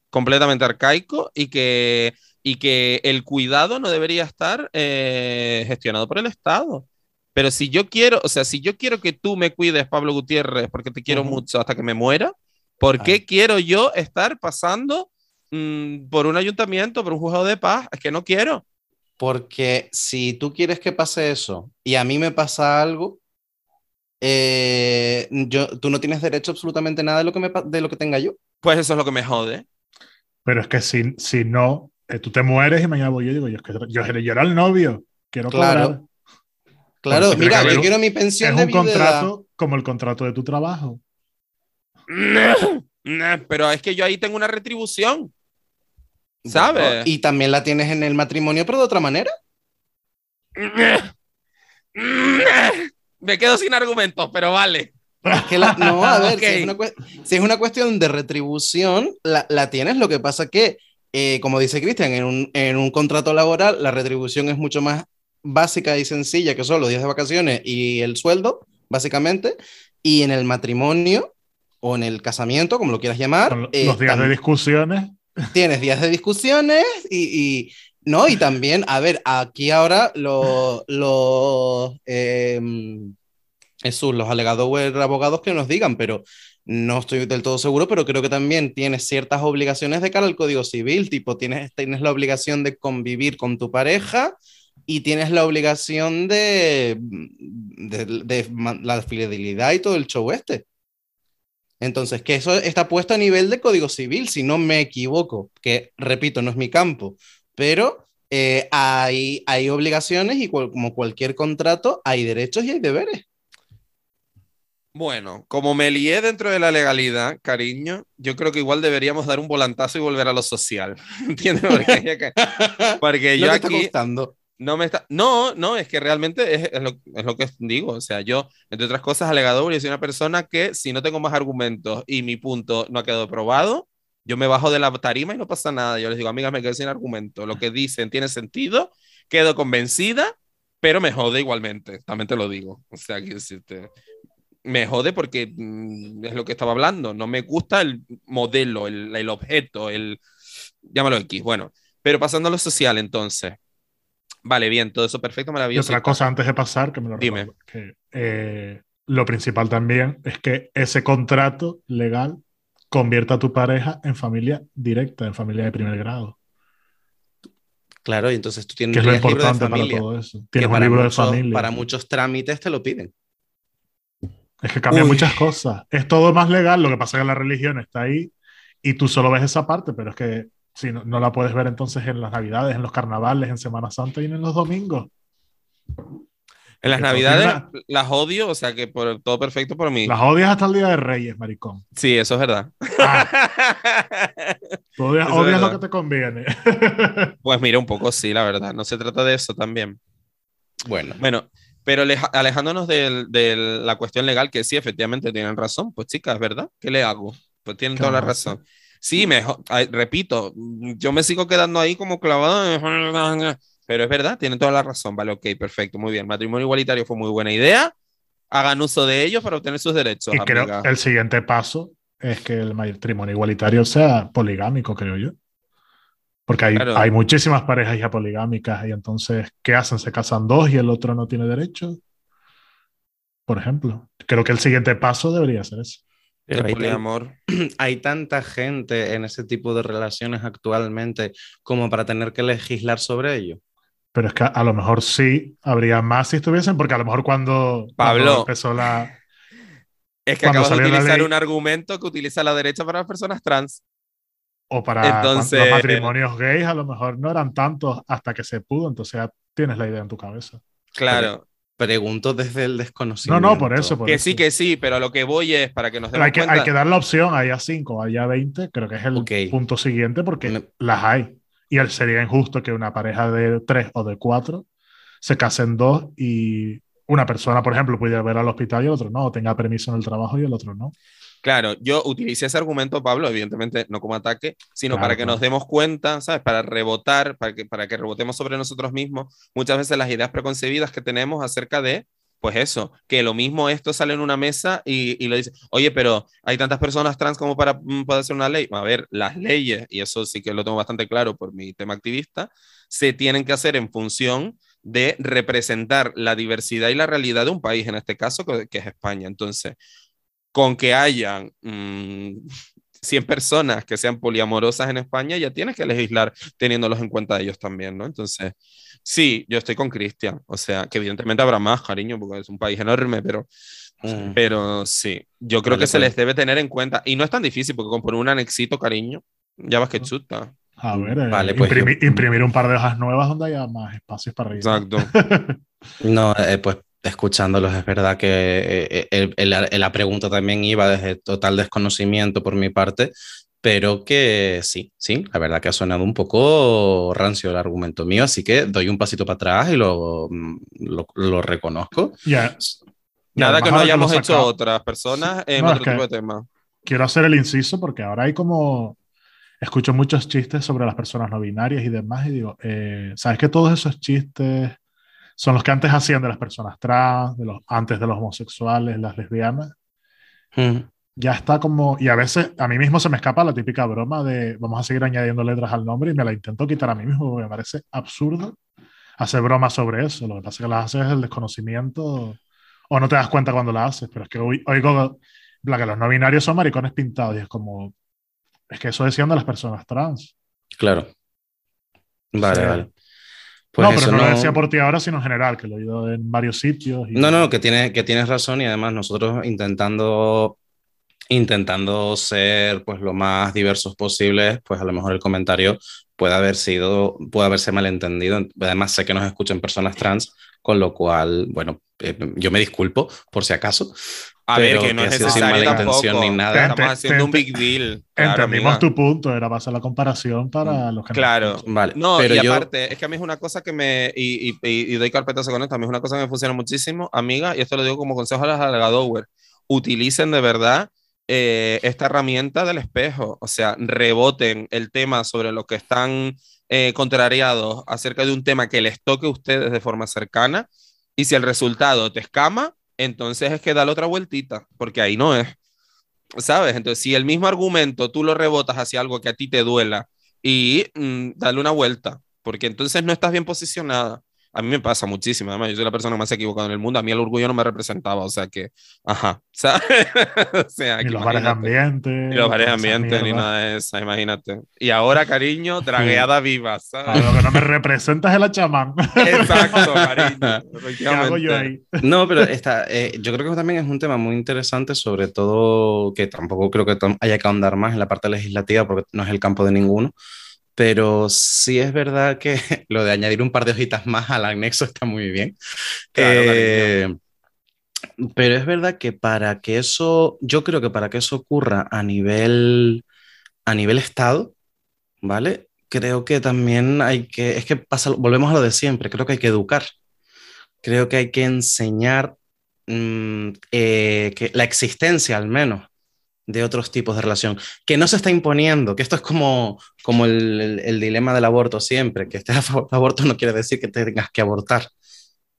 completamente arcaico y que, y que el cuidado no debería estar eh, gestionado por el Estado. Pero si yo quiero, o sea, si yo quiero que tú me cuides, Pablo Gutiérrez, porque te quiero mucho hasta que me muera, ¿por qué Ay. quiero yo estar pasando mm, por un ayuntamiento, por un juzgado de paz? Es que no quiero. Porque si tú quieres que pase eso y a mí me pasa algo, eh, yo, tú no tienes derecho a absolutamente nada de lo que, me, de lo que tenga yo. Pues eso es lo que me jode. Pero es que si, si no, eh, tú te mueres y mañana voy yo y digo, yo, es que yo, yo era el novio, quiero Claro. cobrar. Claro, mira, yo un- quiero mi pensión Es de un contrato como el contrato de tu trabajo. Pero es que yo ahí tengo una retribución. ¿Sabes? Bueno, Y también la tienes en el matrimonio, pero de otra manera. Me quedo sin argumentos, pero vale. Es que la- no, a ver, si, es una, si es una cuestión de retribución, la, la tienes. Lo que pasa que, eh, como dice Cristian, en un, en un contrato laboral la retribución es mucho más básica y sencilla, que son los días de vacaciones y el sueldo, básicamente. Y en el matrimonio o en el casamiento, como lo quieras llamar, lo- eh, los días de discusiones. tienes días de discusiones y, y- no, y también, a ver, aquí ahora los los em, Jesús, los abogados que nos digan, pero no estoy del todo seguro, pero creo que también tienes ciertas obligaciones de cara al Código Civil, tipo tienes, tienes la obligación de convivir con tu pareja y tienes la obligación de, de, la fidelidad y todo el show este. Entonces, que eso está puesto a nivel de Código Civil, si no me equivoco, que repito, no es mi campo, pero eh, hay, hay obligaciones y cual- como cualquier contrato, hay derechos y hay deberes. Bueno, como me lié dentro de la legalidad, cariño, yo creo que igual deberíamos dar un volantazo y volver a lo social. ¿Entiendes? Porque, porque yo aquí. No me está. No, no, es que realmente es, es lo, es lo que digo. O sea, yo, entre otras cosas, alegador, yo soy una persona que si no tengo más argumentos y mi punto no ha quedado probado, yo me bajo de la tarima y no pasa nada. Yo les digo, amigas, me quedo sin argumento. Lo que dicen tiene sentido, quedo convencida, pero me jode igualmente. También te lo digo. O sea, me jode porque mm, es lo que estaba hablando. No me gusta el modelo, el, el objeto, el. Llámalo X. Bueno, pero pasando a lo social, entonces. Vale, bien, todo eso perfecto, Y maravilloso. otra cosa antes de pasar, que me lo Dime. recuerdo, que eh, lo principal también es que ese contrato legal convierta a tu pareja en familia directa, en familia de primer grado, Claro, y entonces tú que es lo tendrías libro de importante para familia. todo eso. Tienes un para libro muchos- de familia. Para muchos trámites te lo piden. Es que cambia Uy. muchas cosas. Es todo más legal, lo que pasa es que la religión está ahí y tú solo ves esa parte, pero es que si no, no la puedes ver entonces en las navidades, en los carnavales, en Semana Santa y en los domingos. En las que navidades las odio, o sea que por, todo perfecto por mí. Las odias hasta el Día de Reyes, maricón. Sí, eso es verdad. Ah, tú odias, lo que te conviene. pues mira, un poco sí, la verdad. No se trata de eso también. Bueno, Bueno, pero alejándonos de la cuestión legal, que sí, efectivamente tienen razón, pues chicas, ¿verdad? ¿Qué le hago? Pues tienen ¿Qué toda la razón. Sí, mejor, ay, repito, yo me sigo quedando ahí como clavado, pero es verdad, tienen toda la razón, vale, ok, perfecto, muy bien. Matrimonio igualitario fue muy buena idea, hagan uso de ellos para obtener sus derechos, y creo que el siguiente paso es que el matrimonio igualitario sea poligámico, creo yo. Porque hay, Claro. hay muchísimas parejas ya poligámicas y entonces, ¿qué hacen? ¿Se casan dos y el otro no tiene derecho? Por ejemplo, creo que el siguiente paso debería ser eso. El ahí poliamor. hay tanta gente en ese tipo de relaciones actualmente como para tener que legislar sobre ello. Pero es que a lo mejor sí habría más si estuviesen, porque a lo mejor cuando, Pablo. cuando empezó la... Es que acabas de utilizar ley- un argumento que utiliza la derecha para las personas trans. O para Entonces- los matrimonios gays, a lo mejor no eran tantos hasta que se pudo, entonces ya tienes la idea en tu cabeza. Claro. Pregunto desde el No, desconocimiento. no, por eso. Por Que eso. sí, que sí, pero a lo que voy es para que nos demos hay que, cuenta. hay que dar la opción, haya 5, haya 20, creo que es el Ok. punto siguiente porque Una- las hay. Y sería injusto que una pareja de 3 o de 4 se casen dos y una persona, por ejemplo, pudiera ver al hospital y el otro no, o tenga permiso en el trabajo y el otro no. Claro, yo utilicé ese argumento, Pablo, evidentemente no como ataque, sino Claro, para que nos demos cuenta, ¿sabes? Para rebotar, para que, para que rebotemos sobre nosotros mismos muchas veces las ideas preconcebidas que tenemos acerca de, pues eso, que lo mismo esto sale en una mesa y, y lo dice, oye, pero hay tantas personas trans como para mm, poder hacer una ley. A ver, las leyes, y eso sí que lo tengo bastante claro por mi tema activista, se tienen que hacer en función de representar la diversidad y la realidad de un país, en este caso, que, que es España. Entonces, con que hayan mm, 100 personas que sean poliamorosas en España, ya tienes que legislar teniéndolos en cuenta ellos también, ¿no? Entonces, sí, yo estoy con Cristian, o sea, que evidentemente habrá más, cariño, porque es un país enorme, pero, Mm. pero sí, yo creo Vale, que se pues. les debe tener en cuenta, y no es tan difícil, porque con poner un anexito, cariño, Ya vas que chuta. A ver, eh, Vale, pues imprimi- yo- imprimir un par de hojas nuevas donde haya más espacios para rellenar. Exacto. No, eh, pues escuchándolos es verdad que eh, el- el- la pregunta también iba desde total desconocimiento por mi parte, pero que sí, sí, la verdad que ha sonado un poco rancio el argumento mío, así que doy un pasito para atrás y lo, mm, lo, lo reconozco. Ya. Y Nada que no hayamos he hecho otras personas en No, es otro que- tipo de tema. Quiero hacer el inciso porque ahora hay como. Escucho muchos chistes sobre las personas no binarias y demás, y digo, eh, ¿sabes que todos esos chistes son los que antes hacían de las personas trans, de los, antes de los homosexuales, las lesbianas? Mm, ya está como, y a veces a mí mismo se me escapa la típica broma de vamos a seguir añadiendo letras al nombre y me la intento quitar a mí mismo porque me parece absurdo hacer bromas sobre eso. Lo que pasa es que las haces el desconocimiento o no te das cuenta cuando las haces, pero es que oigo plan, que los no binarios son maricones pintados y es como, es que eso decían de las personas trans. claro. Vale, Sí. vale. Pues no, pero eso no, lo no- decía por ti ahora, sino en general, que lo he oído en varios sitios. y- No, no, que, tiene, que tienes razón y además nosotros intentando, intentando ser pues lo más diversos posibles, pues a lo mejor el comentario puede haber sido, puede haberse malentendido. Además sé que nos escuchan personas trans, con lo cual, bueno, eh, yo me disculpo por si acaso. A pero ver, que no es sin necesario mala tampoco. intención ni nada. Estamos haciendo un big deal. Claro, Entendimos amiga. tu punto, era para hacer la comparación para los que no Claro. escuchan. Vale, No, pero y yo, aparte, es que a mí es una cosa que me. Y, y, y- y doy carpetazo con esto. A mí es una cosa que me funciona muchísimo, amiga, y esto lo digo como consejo a las algadower. Utilicen de verdad eh, esta herramienta del espejo. O sea, reboten el tema sobre los que están eh, contrariados acerca de un tema que les toque a ustedes de forma cercana. Y si el resultado te escama, entonces es que dale otra vueltita, porque ahí no es. ¿Sabes? Entonces, si el mismo argumento tú lo rebotas hacia algo que a ti te duela y mm, dale una vuelta, porque entonces no estás bien posicionada. A mí me pasa muchísimo, además, yo soy la persona más equivocada en el mundo, a mí el orgullo no me representaba, o sea que, ajá, ¿sabes? o sea, Ni los bares de imagínate. ambiente. Ni los bares de esa ambiente, ni nada de eso, imagínate. Y ahora, cariño, dragueada viva, ¿sabes? lo que no me representas es la chamán. Exacto, cariño. ¿Qué hago yo ahí? No, pero está, eh, yo creo que también es un tema muy interesante, sobre todo que tampoco creo que haya que ahondar más en la parte legislativa porque no es el campo de ninguno, pero sí es verdad que lo de añadir un par de hojitas más al anexo está muy bien. Claro, Eh, pero es verdad que para que eso, yo creo que para que eso ocurra a nivel, a nivel Estado, ¿vale? Creo que también hay que, es que pasa, volvemos a lo de siempre, creo que hay que educar. Creo que hay que enseñar mm, eh, que la existencia al menos de otros tipos de relación, que no se está imponiendo, que esto es como, como el, el- dilema del aborto siempre, que estés a favor del aborto no quiere decir que te tengas que abortar,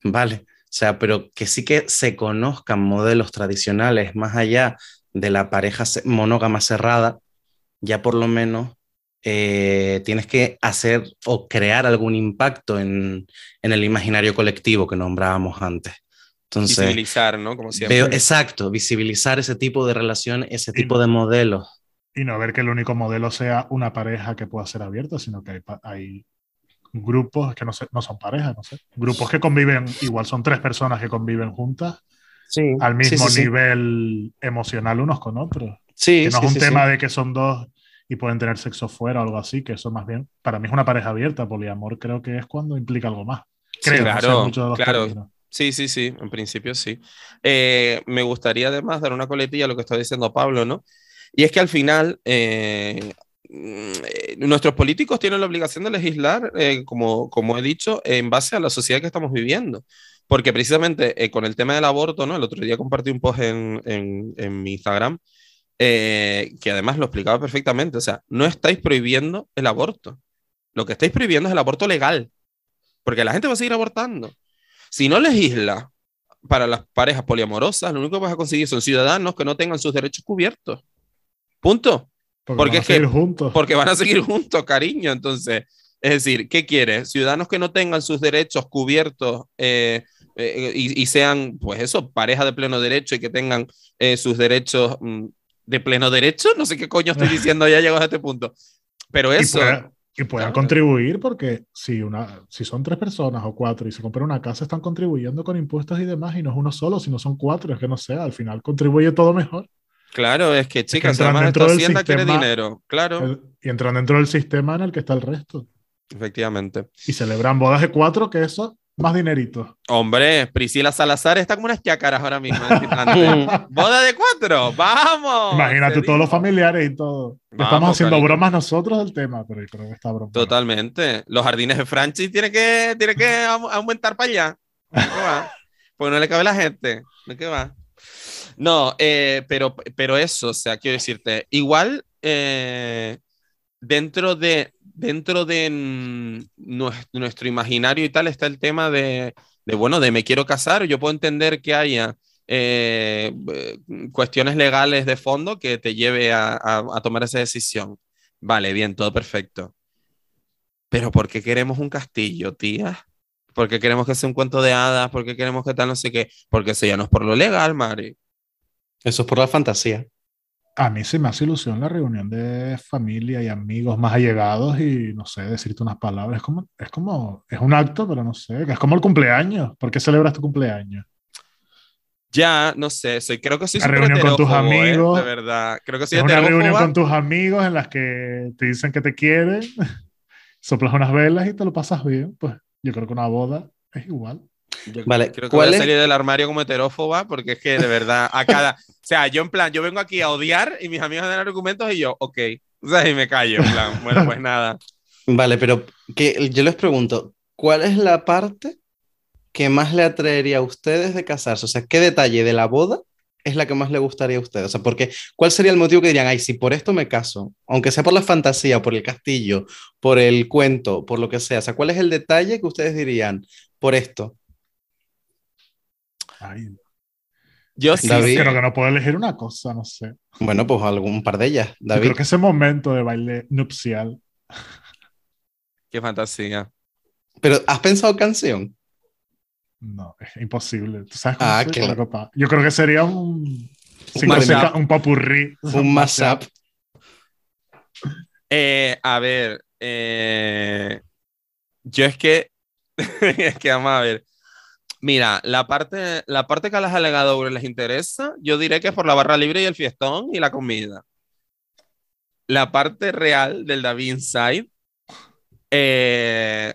¿vale? O sea, pero que sí que se conozcan modelos tradicionales más allá de la pareja monógama cerrada, ya por lo menos eh, tienes que hacer o crear algún impacto en, en el imaginario colectivo que nombrábamos antes. Entonces, Visibilizar, ¿no? Como siempre. veo, exacto, visibilizar ese tipo de relación, ese Y- tipo de modelos. Y no ver que el único modelo sea una pareja que pueda ser abierta, sino que hay, grupos que no, sé, no son parejas, no sé. Grupos que conviven, igual son tres personas que conviven juntas Sí, al mismo sí, sí, sí. nivel emocional unos con otros. Sí, que no sí, es un sí, sí. tema de que son dos y pueden tener sexo fuera o algo así, que eso más bien, para mí es una pareja abierta. Poliamor creo que es cuando implica algo más. Sí, Creo, no sé claro, mucho de los claro. términos. Sí, sí, sí, en principio sí. Eh, me gustaría además dar una coletilla a lo que está diciendo Pablo, ¿no? Y es que al final eh, mm, eh, nuestros políticos tienen la obligación de legislar, como, como he dicho, en base a la sociedad que estamos viviendo. Porque precisamente con el tema del aborto, ¿no? El otro día compartí un post en, en, mi Instagram que además lo explicaba perfectamente. O sea, no estáis prohibiendo el aborto. Lo que estáis prohibiendo es el aborto legal. Porque la gente va a seguir abortando. Si no legisla para las parejas poliamorosas, lo único que vas a conseguir son ciudadanos que no tengan sus derechos cubiertos. Punto. Porque, Porque van a que- seguir juntos. Porque van a seguir juntos, cariño. Entonces, es decir, ¿qué quieres? Ciudadanos que no tengan sus derechos cubiertos eh, eh, y, y sean, pues eso, pareja de pleno derecho y que tengan eh, sus derechos mm, de pleno derecho. No sé qué coño estoy diciendo, ya llego a este punto. Pero y, eso, pueda- y puedan Claro. contribuir porque si, una, si son tres personas o cuatro y se compran una casa, están contribuyendo con impuestos y demás, y no es uno solo, sino son cuatro, es que no sé, al final contribuye todo mejor. Claro, es que chicas, entran además dentro esta del hacienda quiere sistema- dinero. Claro, El- y entran dentro del sistema en el que está el resto. efectivamente. Y celebran bodas de cuatro, que eso, más dinerito. Hombre, Priscila Salazar está como unas chácaras ahora mismo. Boda de cuatro, vamos. Imagínate Te todos los familiares y todo. Vamos, Estamos haciendo cariño. bromas nosotros del tema, pero creo que está broma. Totalmente. Los jardines de Franchi tiene que, tiene que au- aumentar para allá. ¿Qué va? Pues no le cabe la gente. ¿De qué va? No, eh, pero, pero eso, o sea, quiero decirte, igual eh, dentro de, dentro de nues- nuestro imaginario y tal está el tema de, bueno, de me quiero casar. Yo puedo entender que haya eh, cuestiones legales de fondo que te lleve a, a- a tomar esa decisión. Vale, bien, todo perfecto. Pero ¿por qué queremos un castillo, tía? ¿Por qué queremos que sea un cuento de hadas? ¿Por qué queremos que tal no sé qué? Porque eso ya no es por lo legal, Mari. Eso es por la fantasía. A mí se me hace ilusión la reunión de familia y amigos más allegados y no sé, decirte unas palabras. Es como, es como, es un acto, pero no sé, es como el cumpleaños. ¿Por qué celebras tu cumpleaños? Ya, no sé, soy, creo que soy súper reunión con tus heterófobo, ¿eh? amigos. De verdad. Creo que soy Es una reunión con tus amigos en las que te dicen que te quieren, soplas unas velas y te lo pasas bien. Pues yo creo que una boda es igual. Yo Vale, creo que ¿cuál voy a salir del armario como heterófoba porque es que de verdad a cada, o sea, yo en plan, yo vengo aquí a odiar y mis amigos dan argumentos y yo, ok, o sea, y me callo, en plan, bueno, pues nada. Vale, pero que yo les pregunto, ¿cuál es la parte que más le atraería a ustedes de casarse? O sea, ¿qué detalle de la boda es la que más le gustaría a ustedes? O sea, porque ¿cuál sería el motivo que dirían, ay, si por esto me caso, aunque sea por la fantasía, por el castillo, por el cuento, por lo que sea? O sea, ¿cuál es el detalle que ustedes dirían por esto? Ay, Yo sí, David. creo que no puedo elegir una cosa, no sé. Bueno, pues algún par de ellas, Yo David. creo que ese momento de baile nupcial. qué fantasía. Pero ¿has pensado canción? No, es imposible. ¿Tú sabes cómo Ah, claro. Yo creo que sería un. Un 50, mashup. un popurrí. Un mashup. Eh, a ver, eh, yo es que, es que vamos a ver. Mira, la parte, la parte que a las alegadoras les interesa, yo diré que es por la barra libre y el fiestón y la comida. La parte real del David Inside, eh,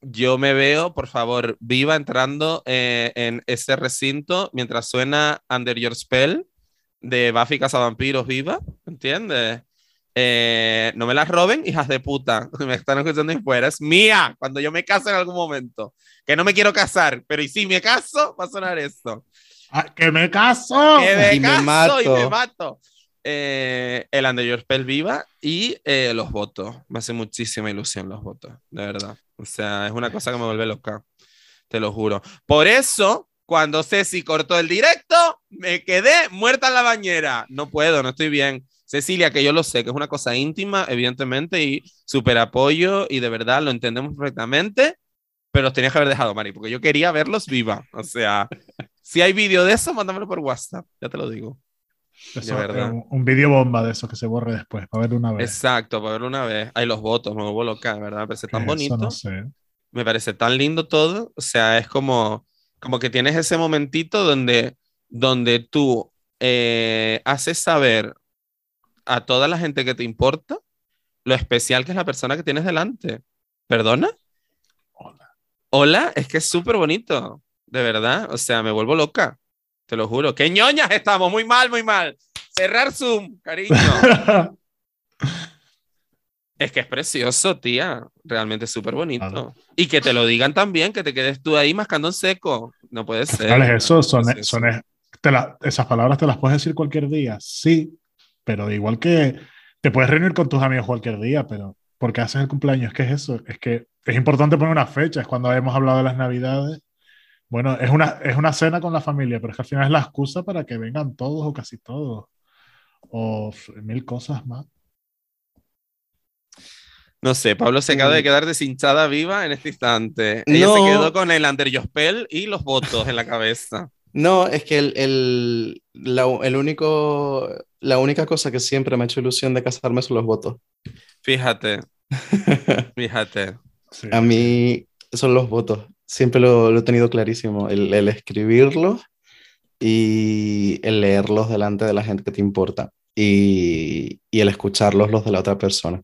yo me veo, por favor, viva entrando eh, en ese recinto mientras suena Under Your Spell de Buffy Cazavampiros viva, ¿entiendes? Eh, no me las roben, hijas de puta. Me están escuchando ahí fuera. Es mía cuando yo me case en algún momento. Que no me quiero casar, pero y si me caso, va a sonar esto. Ah, ¡Que me caso! Que me Y me caso y mato. me mato. Eh, el Under Spell viva y eh, los votos. Me hace muchísima ilusión los votos, de verdad. O sea, es una cosa que me vuelve loca. Te lo juro. Por eso, cuando Ceci cortó el directo, me quedé muerta en la bañera. No puedo, no estoy bien. Cecilia, que yo lo sé, que es una cosa íntima, evidentemente, y súper apoyo, y de verdad lo entendemos perfectamente, pero los tenías que haber dejado, Mari, porque yo quería verlos viva. O sea, si hay vídeo de eso, mándamelo por WhatsApp, ya te lo digo. Eso, de verdad. eh, un, un vídeo bomba de eso que se borre después, para verlo una vez. Exacto, para verlo una vez. Hay los votos, me vuelvo loca, ¿verdad? Me parece tan Eso bonito. no sé. me parece tan lindo todo. O sea, es como, como que tienes ese momentito donde, donde tú eh, haces saber a toda la gente que te importa lo especial que es la persona que tienes delante. ¿Perdona? Hola. Hola, es que es súper bonito, de verdad. O sea, me vuelvo loca, te lo juro. ¡Qué ñoñas estamos! Muy mal, muy mal. Cerrar Zoom, cariño. Es que es precioso, tía. Realmente súper bonito. Claro. Y que te lo digan también, que te quedes tú ahí mascando en seco. No puede ser. ¿Cuál es eso? Son, son es- te la- esas palabras te las puedes decir cualquier día, sí, pero igual que te puedes reunir con tus amigos cualquier día, pero ¿por qué haces el cumpleaños? ¿Qué es eso? Es que es importante poner una fecha, es cuando hemos hablado de las navidades. Bueno, es una, es una cena con la familia, pero es que al final es la excusa para que vengan todos o casi todos. O mil cosas más. No sé, Pablo se acaba de quedar deshinchada viva en este instante. Ella No. se quedó con el Spell y los votos en la cabeza. No, es que el, el, la, el único, la única cosa que siempre me ha hecho ilusión de casarme son los votos. Fíjate, fíjate. Sí. A mí son los votos. Siempre lo, lo he tenido clarísimo. El, el escribirlos y el leerlos delante de la gente que te importa y, y el escucharlos los de la otra persona.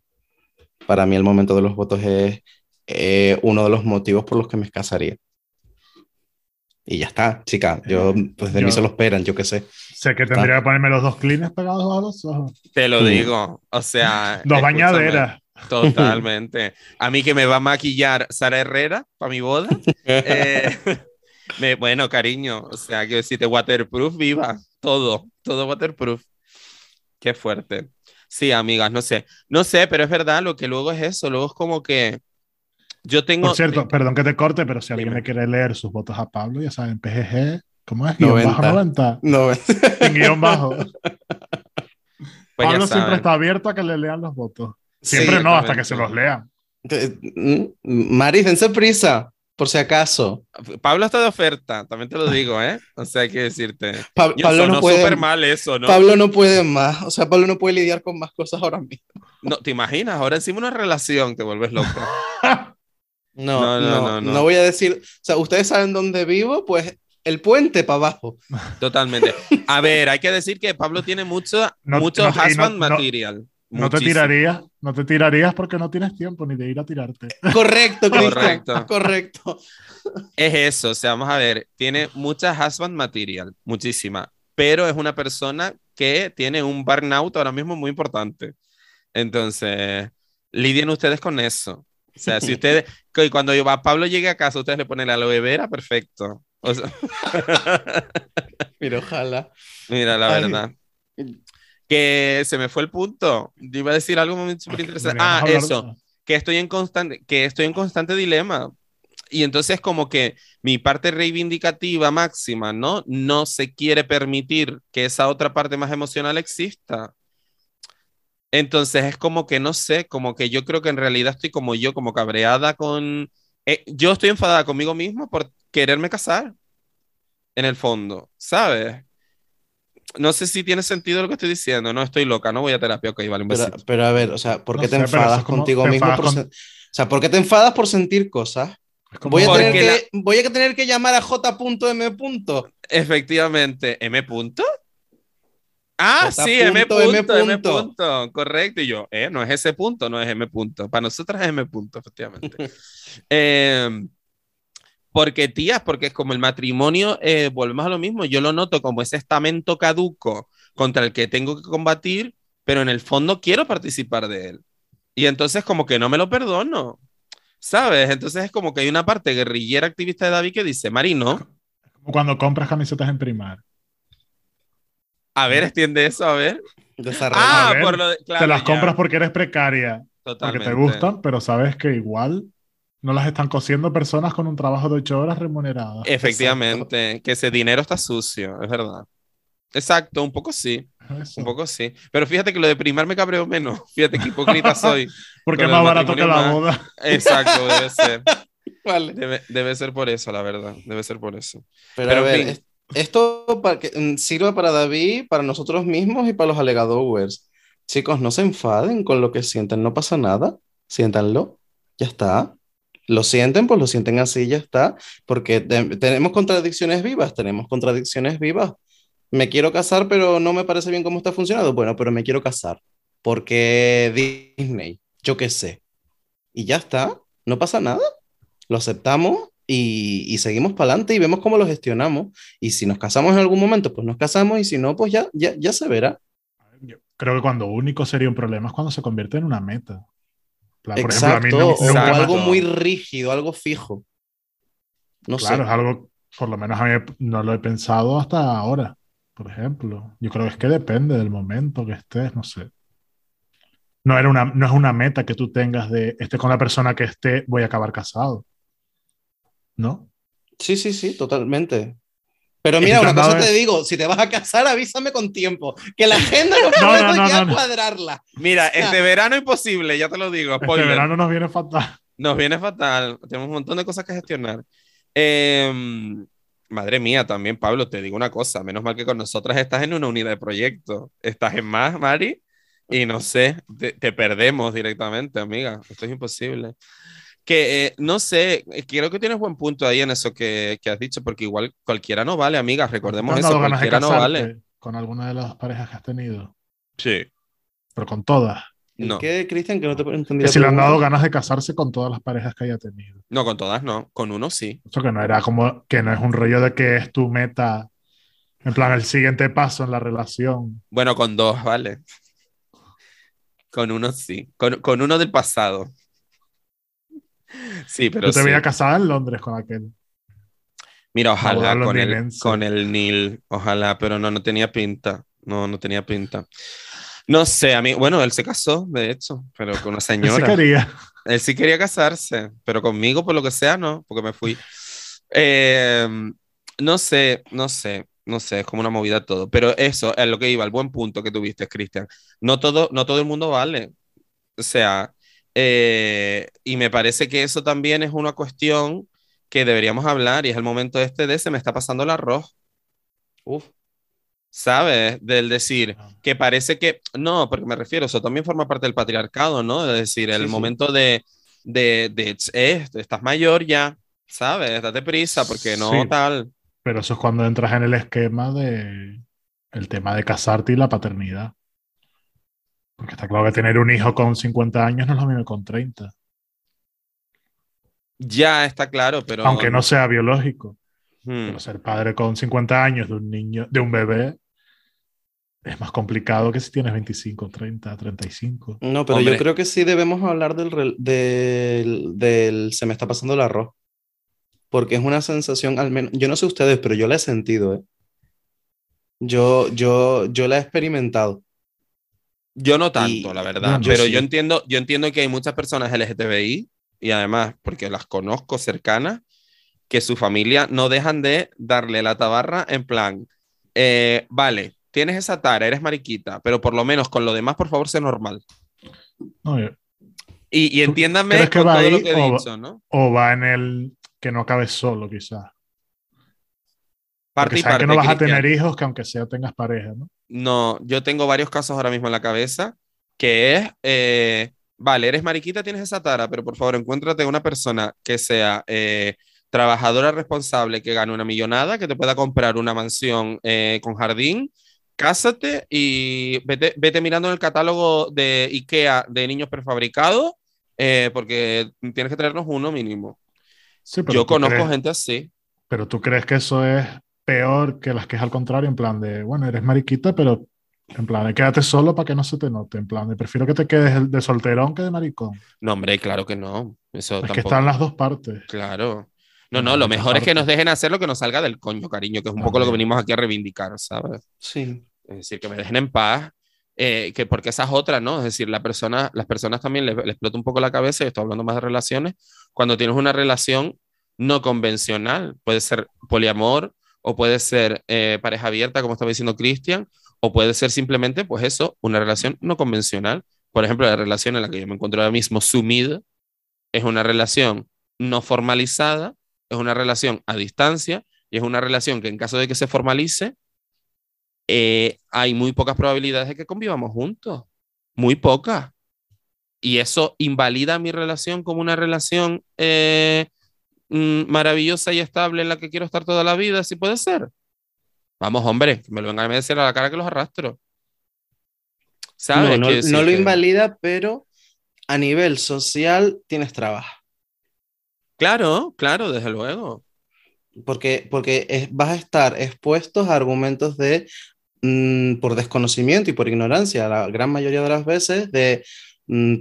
Para mí el momento de los votos es eh, uno de los motivos por los que me casaría. Y ya está, chica. Yo, pues de mí Yo- se lo esperan, yo qué sé. Sé que tendría que ponerme los dos clines pegados a los ojos. Te lo Mm. digo. O sea. Dos bañaderas. Totalmente. A mí que me va a maquillar Sara Herrera para mi boda. eh, me- bueno, cariño, o sea, que decirte waterproof, viva. Todo, todo waterproof. Qué fuerte. Sí, amigas, no sé. No sé, pero es verdad, lo que luego es eso. Luego es como que yo tengo. Por cierto, perdón que te corte, pero si alguien le quiere leer sus votos a Pablo, ya saben, PGG, ¿cómo es? Guión 90. bajo 90. No, Sin guion bajo. pues Pablo siempre está abierto a que le lean los votos. Siempre Sí, no, hasta que se los lean. Mm, Maris, dense prisa, por si acaso. Pablo está de oferta, también te lo digo, ¿eh? O sea, hay que decirte. Pa- Yo Pablo sonó no puede. súper mal eso, ¿no? Pablo no puede más. O sea, Pablo no puede lidiar con más cosas ahora mismo. No, ¿te imaginas? Ahora encima una relación te vuelves loco. No, No, no, no, voy a decir. O sea, ustedes saben dónde vivo, pues el puente para abajo. Totalmente. A ver, hay que decir que Pablo tiene mucho, No- mucho no- y no- husband no- material. No te tirarías, no te tirarías porque no tienes tiempo ni de ir a tirarte. Correcto, Cristian. Correcto. Correcto. Es eso, o sea, vamos a ver, tiene mucha husband material, muchísima, pero es una persona que tiene un burnout ahora mismo muy importante. Entonces, lidien ustedes con eso. O sea, si ustedes, cuando yo- Pablo llegue a casa, ustedes le ponen la aloe vera, perfecto. O sea, Mira, ojalá. mira, la Ay. verdad. Que se me fue el punto. Yo iba a decir algo muy súper interesante. Ah, eso. que estoy en constante, que estoy en constante dilema. Y entonces como que mi parte reivindicativa máxima, ¿no? No se quiere permitir que esa otra parte más emocional exista. Entonces es como que no sé, como que yo creo que en realidad estoy como yo, como cabreada con... eh, yo estoy enfadada conmigo mismo por quererme casar, en el fondo, ¿sabes? No sé si tiene sentido lo que estoy diciendo, no estoy loca, no voy a terapia, ok, vale, un Pero, besito. pero a ver, o sea, ¿por qué No te sé, pero enfadas contigo mismo? enfadas por con- O sea, ¿por qué te enfadas por sentir cosas? Voy a, tener que, voy a tener que llamar a J.M. Efectivamente, M punto. Ah, J sí, M punto, punto, M M punto. correcto. Y yo, eh, no es ese punto, no es M punto. Para nosotras es M punto, efectivamente. Eh, porque, tías, porque es como el matrimonio, eh, volvemos a lo mismo. Yo lo noto como ese estamento caduco contra el que tengo que combatir, pero en el fondo quiero participar de él. Y entonces, como que no me lo perdono. ¿Sabes? Entonces es como que hay una parte guerrillera activista de David que dice, Mari, no. Como cuando compras camisetas en primar. A ver, extiende eso, a ver. Ah, A ver, por lo de, claro, te las ya, compras porque eres precaria, porque totalmente. te gustan, pero sabes que igual no las están cosiendo personas con un trabajo de ocho horas remuneradas. Efectivamente, que ese dinero está sucio, es verdad. Exacto, un poco sí, Eso. un poco sí. Pero fíjate que lo de primar me cabreo menos. Fíjate qué hipócrita soy. Porque es más barato que la más- boda. Exacto, debe ser. Vale. Debe, debe ser por eso, la verdad. Debe ser por eso. Pero, Pero, a en ver, fin. Es- esto para que, mm, sirva para David, para nosotros mismos y para los alegadores. Chicos, no se enfaden con lo que sienten, no pasa nada. Siéntanlo, ya está. Lo sienten, pues lo sienten así, ya está. Porque te- tenemos contradicciones vivas, tenemos contradicciones vivas. Me quiero casar, pero no me parece bien cómo está funcionando. Bueno, pero me quiero casar. Porque Disney, yo qué sé. Y ya está, no pasa nada. Lo aceptamos y, y seguimos para adelante y vemos cómo lo gestionamos. Y si nos casamos en algún momento, pues nos casamos y si no, pues ya, ya, ya se verá. Yo creo que cuando único sería un problema es cuando se convierte en una meta. Por ejemplo, a mí Exacto, nu- o algo muy rígido, algo fijo. No Claro, sé. es algo, por lo menos a mí no lo he pensado hasta ahora, por ejemplo. Yo creo que es que depende del momento que estés, no sé. No, era una, no es una meta que tú tengas de, esté con la persona que esté, voy a acabar casado. ¿No? Sí, sí, sí, totalmente. Pero mira, una cosa te digo, si te vas a casar, avísame con tiempo, que la agenda no puedo no, no, ya no, no. cuadrarla. Mira, este verano imposible, ya te lo digo. Este Spoiler. verano nos viene fatal. Nos viene fatal. Tenemos un montón de cosas que gestionar. Em, madre mía, también, Pablo, te digo una cosa. Menos mal que con nosotras estás en una unidad de proyecto. Estás en más, Mari, y no sé, te, te perdemos directamente, amiga. Esto es imposible. Que eh, no sé, eh, creo que tienes buen punto ahí en eso que, que has dicho, porque igual cualquiera no vale, amigas, recordemos ¿Te has eso, dado ganas de cualquiera no vale. Con alguna de las parejas que has tenido, Sí. pero con todas. No, ¿Qué, Cristian? Que no te entendí. Que si le han dado ganas de casarse con todas las parejas que haya tenido. no, con todas no, con uno sí. Eso que no era como, que no es un rollo de que es tu meta, en plan, el siguiente paso en la relación. Bueno, con dos, vale. Con uno sí, con, con uno del pasado. Sí, pero Yo te sí. voy a casar en Londres con aquel. Mira, ojalá con el, con el Neil, ojalá, pero no, no tenía pinta. No, no tenía pinta. No sé, a mí, bueno, él se casó, de hecho, pero con una Él sí señora. quería. Él sí quería casarse, pero conmigo, por lo que sea, no, porque me fui. Eh, no sé, no sé, no sé, es como una movida todo. Pero eso es lo que iba, el buen punto que tuviste, Cristian. No todo, no todo el mundo vale. O sea, eh, y me parece que eso también es una cuestión que deberíamos hablar y es el momento este de se me está pasando el arroz, Uf. ¿sabes? Del decir que parece que, no, porque me refiero, eso también forma parte del patriarcado, ¿no? Es decir, el Sí, sí. momento de, de, de, eh, estás mayor ya, ¿sabes? Date prisa, porque no Sí. tal. Pero eso es cuando entras en el esquema de el tema de casarte y la paternidad. Porque está claro que tener un hijo con 50 años no es lo mismo que con 30. Ya está claro, pero... Aunque no sea biológico. Hmm. Pero ser padre con 50 años de un niño, de un bebé, es más complicado que si tienes 25, 30, 35. No, pero Hombre. yo creo que sí debemos hablar del, del, del se me está pasando el arroz. Porque es una sensación, al menos, yo no sé ustedes, pero yo la he sentido, ¿eh? Yo, yo, yo la he experimentado. Yo no tanto, Y- la verdad, yo pero sí. yo entiendo, yo entiendo que hay muchas personas LGTBI y además, porque las conozco cercanas, que su familia no dejan de darle la tabarra en plan, eh, vale, tienes esa tara, eres mariquita, pero por lo menos con lo demás, por favor, sé normal. No, yo- Y, y ¿Tú entiéndame que con todo lo que he va- dicho, ¿no? o va en el que no acabes solo, quizás. Parte Porque y sabes parte, que no vas a tener hijos, que aunque sea tengas pareja, ¿no? No, yo tengo varios casos ahora mismo en la cabeza, que es, eh, vale, eres mariquita, tienes esa tara, pero por favor encuéntrate una persona que sea eh, trabajadora responsable, que gane una millonada, que te pueda comprar una mansión eh, con jardín, cásate y vete, vete mirando en el catálogo de IKEA de niños prefabricados, porque tienes que traernos uno mínimo. Sí, pero Yo conozco crees- gente así. Pero tú crees que eso es peor que las que es al contrario, en plan de, bueno, eres mariquita, pero en plan de quédate solo para que no se te note, en plan de prefiero que te quedes de solterón que de maricón. No, hombre, claro que no. Eso Es que tampoco. están las dos partes. Claro. No, No, lo que mejor es que nos dejen hacer lo que nos salga del coño, cariño, que es un poco lo que venimos aquí a reivindicar, ¿sabes? Sí. Es decir, que me dejen en paz, eh, que porque esa es otra, ¿no? Es decir, la persona, las personas también les, les explota un poco la cabeza, y estoy hablando más de relaciones, cuando tienes una relación no convencional, puede ser poliamor, o puede ser eh, pareja abierta, como estaba diciendo Cristian, o puede ser simplemente, pues eso, una relación no convencional. Por ejemplo, la relación en la que yo me encuentro ahora mismo sumida es una relación no formalizada, es una relación a distancia y es una relación que en caso de que se formalice, eh, hay muy pocas probabilidades de que convivamos juntos, muy pocas. Y eso invalida mi relación como una relación eh, mm, maravillosa y estable en la que quiero estar toda la vida, si puede ser. Vamos, hombre, que me lo vengan a decir a la cara que los arrastro. ¿Sabes? No, lo que- invalida, pero a nivel social tienes trabajo. Claro, claro, desde luego. Porque, porque es- vas a estar expuestos a argumentos de mm, por desconocimiento y por ignorancia, la gran mayoría de las veces, de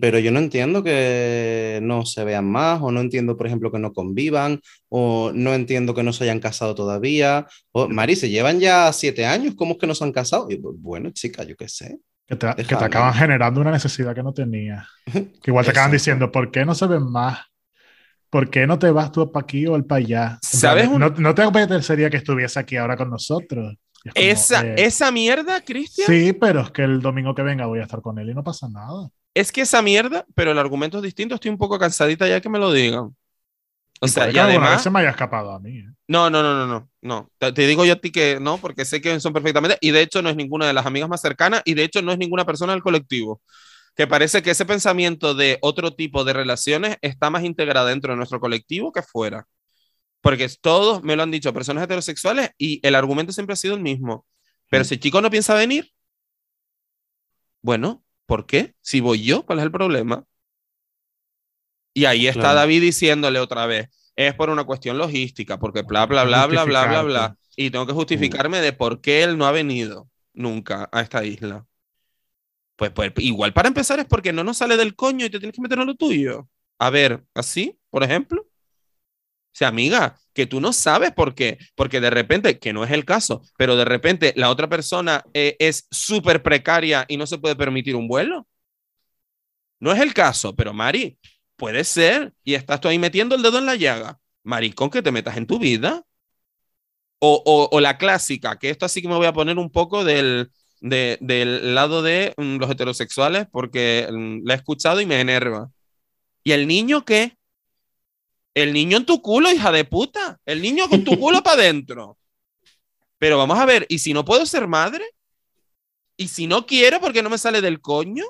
pero yo no entiendo que no se vean más, o no entiendo, por ejemplo, que no convivan, o no entiendo que no se hayan casado todavía. O, Mari, se llevan ya siete años, ¿cómo es que no se han casado? Y, bueno, chica, yo qué sé. Que te, que te Déjame. acaban generando una necesidad que no tenías. Que igual te acaban diciendo, ¿por qué no se ven más? ¿Por qué no te vas tú para aquí o el para allá? ¿Sabes un- no, no te apetecería que estuviese aquí ahora con nosotros. Y es como, Esa, eh, esa mierda, Cristian, Sí, pero es que el domingo que venga voy a estar con él y no pasa nada. Es que esa mierda, pero el argumento es distinto, estoy un poco cansadita ya que me lo digan. O sea, y además... se me haya escapado a mí. ¿eh? No, no, no, no, no, no. Te, te digo yo a ti que no, porque sé que son perfectamente, y de hecho no es ninguna de las amigas más cercanas, y de hecho no es ninguna persona del colectivo. que parece que ese pensamiento de otro tipo de relaciones está más integrado dentro de nuestro colectivo que fuera. Porque todos me lo han dicho personas heterosexuales y el argumento siempre ha sido el mismo. Pero Mm. si el chico no piensa venir, bueno, ¿por qué? Si voy yo, ¿cuál es el problema? Y ahí está Claro. David diciéndole otra vez, es por una cuestión logística, porque bla, bla, bla, bla, bla, bla, bla. Y tengo que justificarme de por qué él no ha venido nunca a esta isla. Pues, pues igual para empezar es porque no nos sale del coño y te tienes que meter en lo tuyo. A ver, así, por ejemplo. Amiga, que tú no sabes por qué. Porque de repente, que no es el caso, pero de repente la otra persona eh, es súper precaria y no se puede permitir un vuelo. No es el caso, pero Mari, puede ser. Y estás tú ahí metiendo el dedo en la llaga. Maricón, que te metas en tu vida. O, o- la clásica, que esto sí que me voy a poner un poco del, de- del lado de mm, los heterosexuales porque mm, la he escuchado y me enerva. ¿Y el niño qué? El niño en tu culo, hija de puta. El niño con tu culo para adentro. Pero vamos a ver, ¿y si no puedo ser madre? ¿Y si no quiero porque no me sale del coño?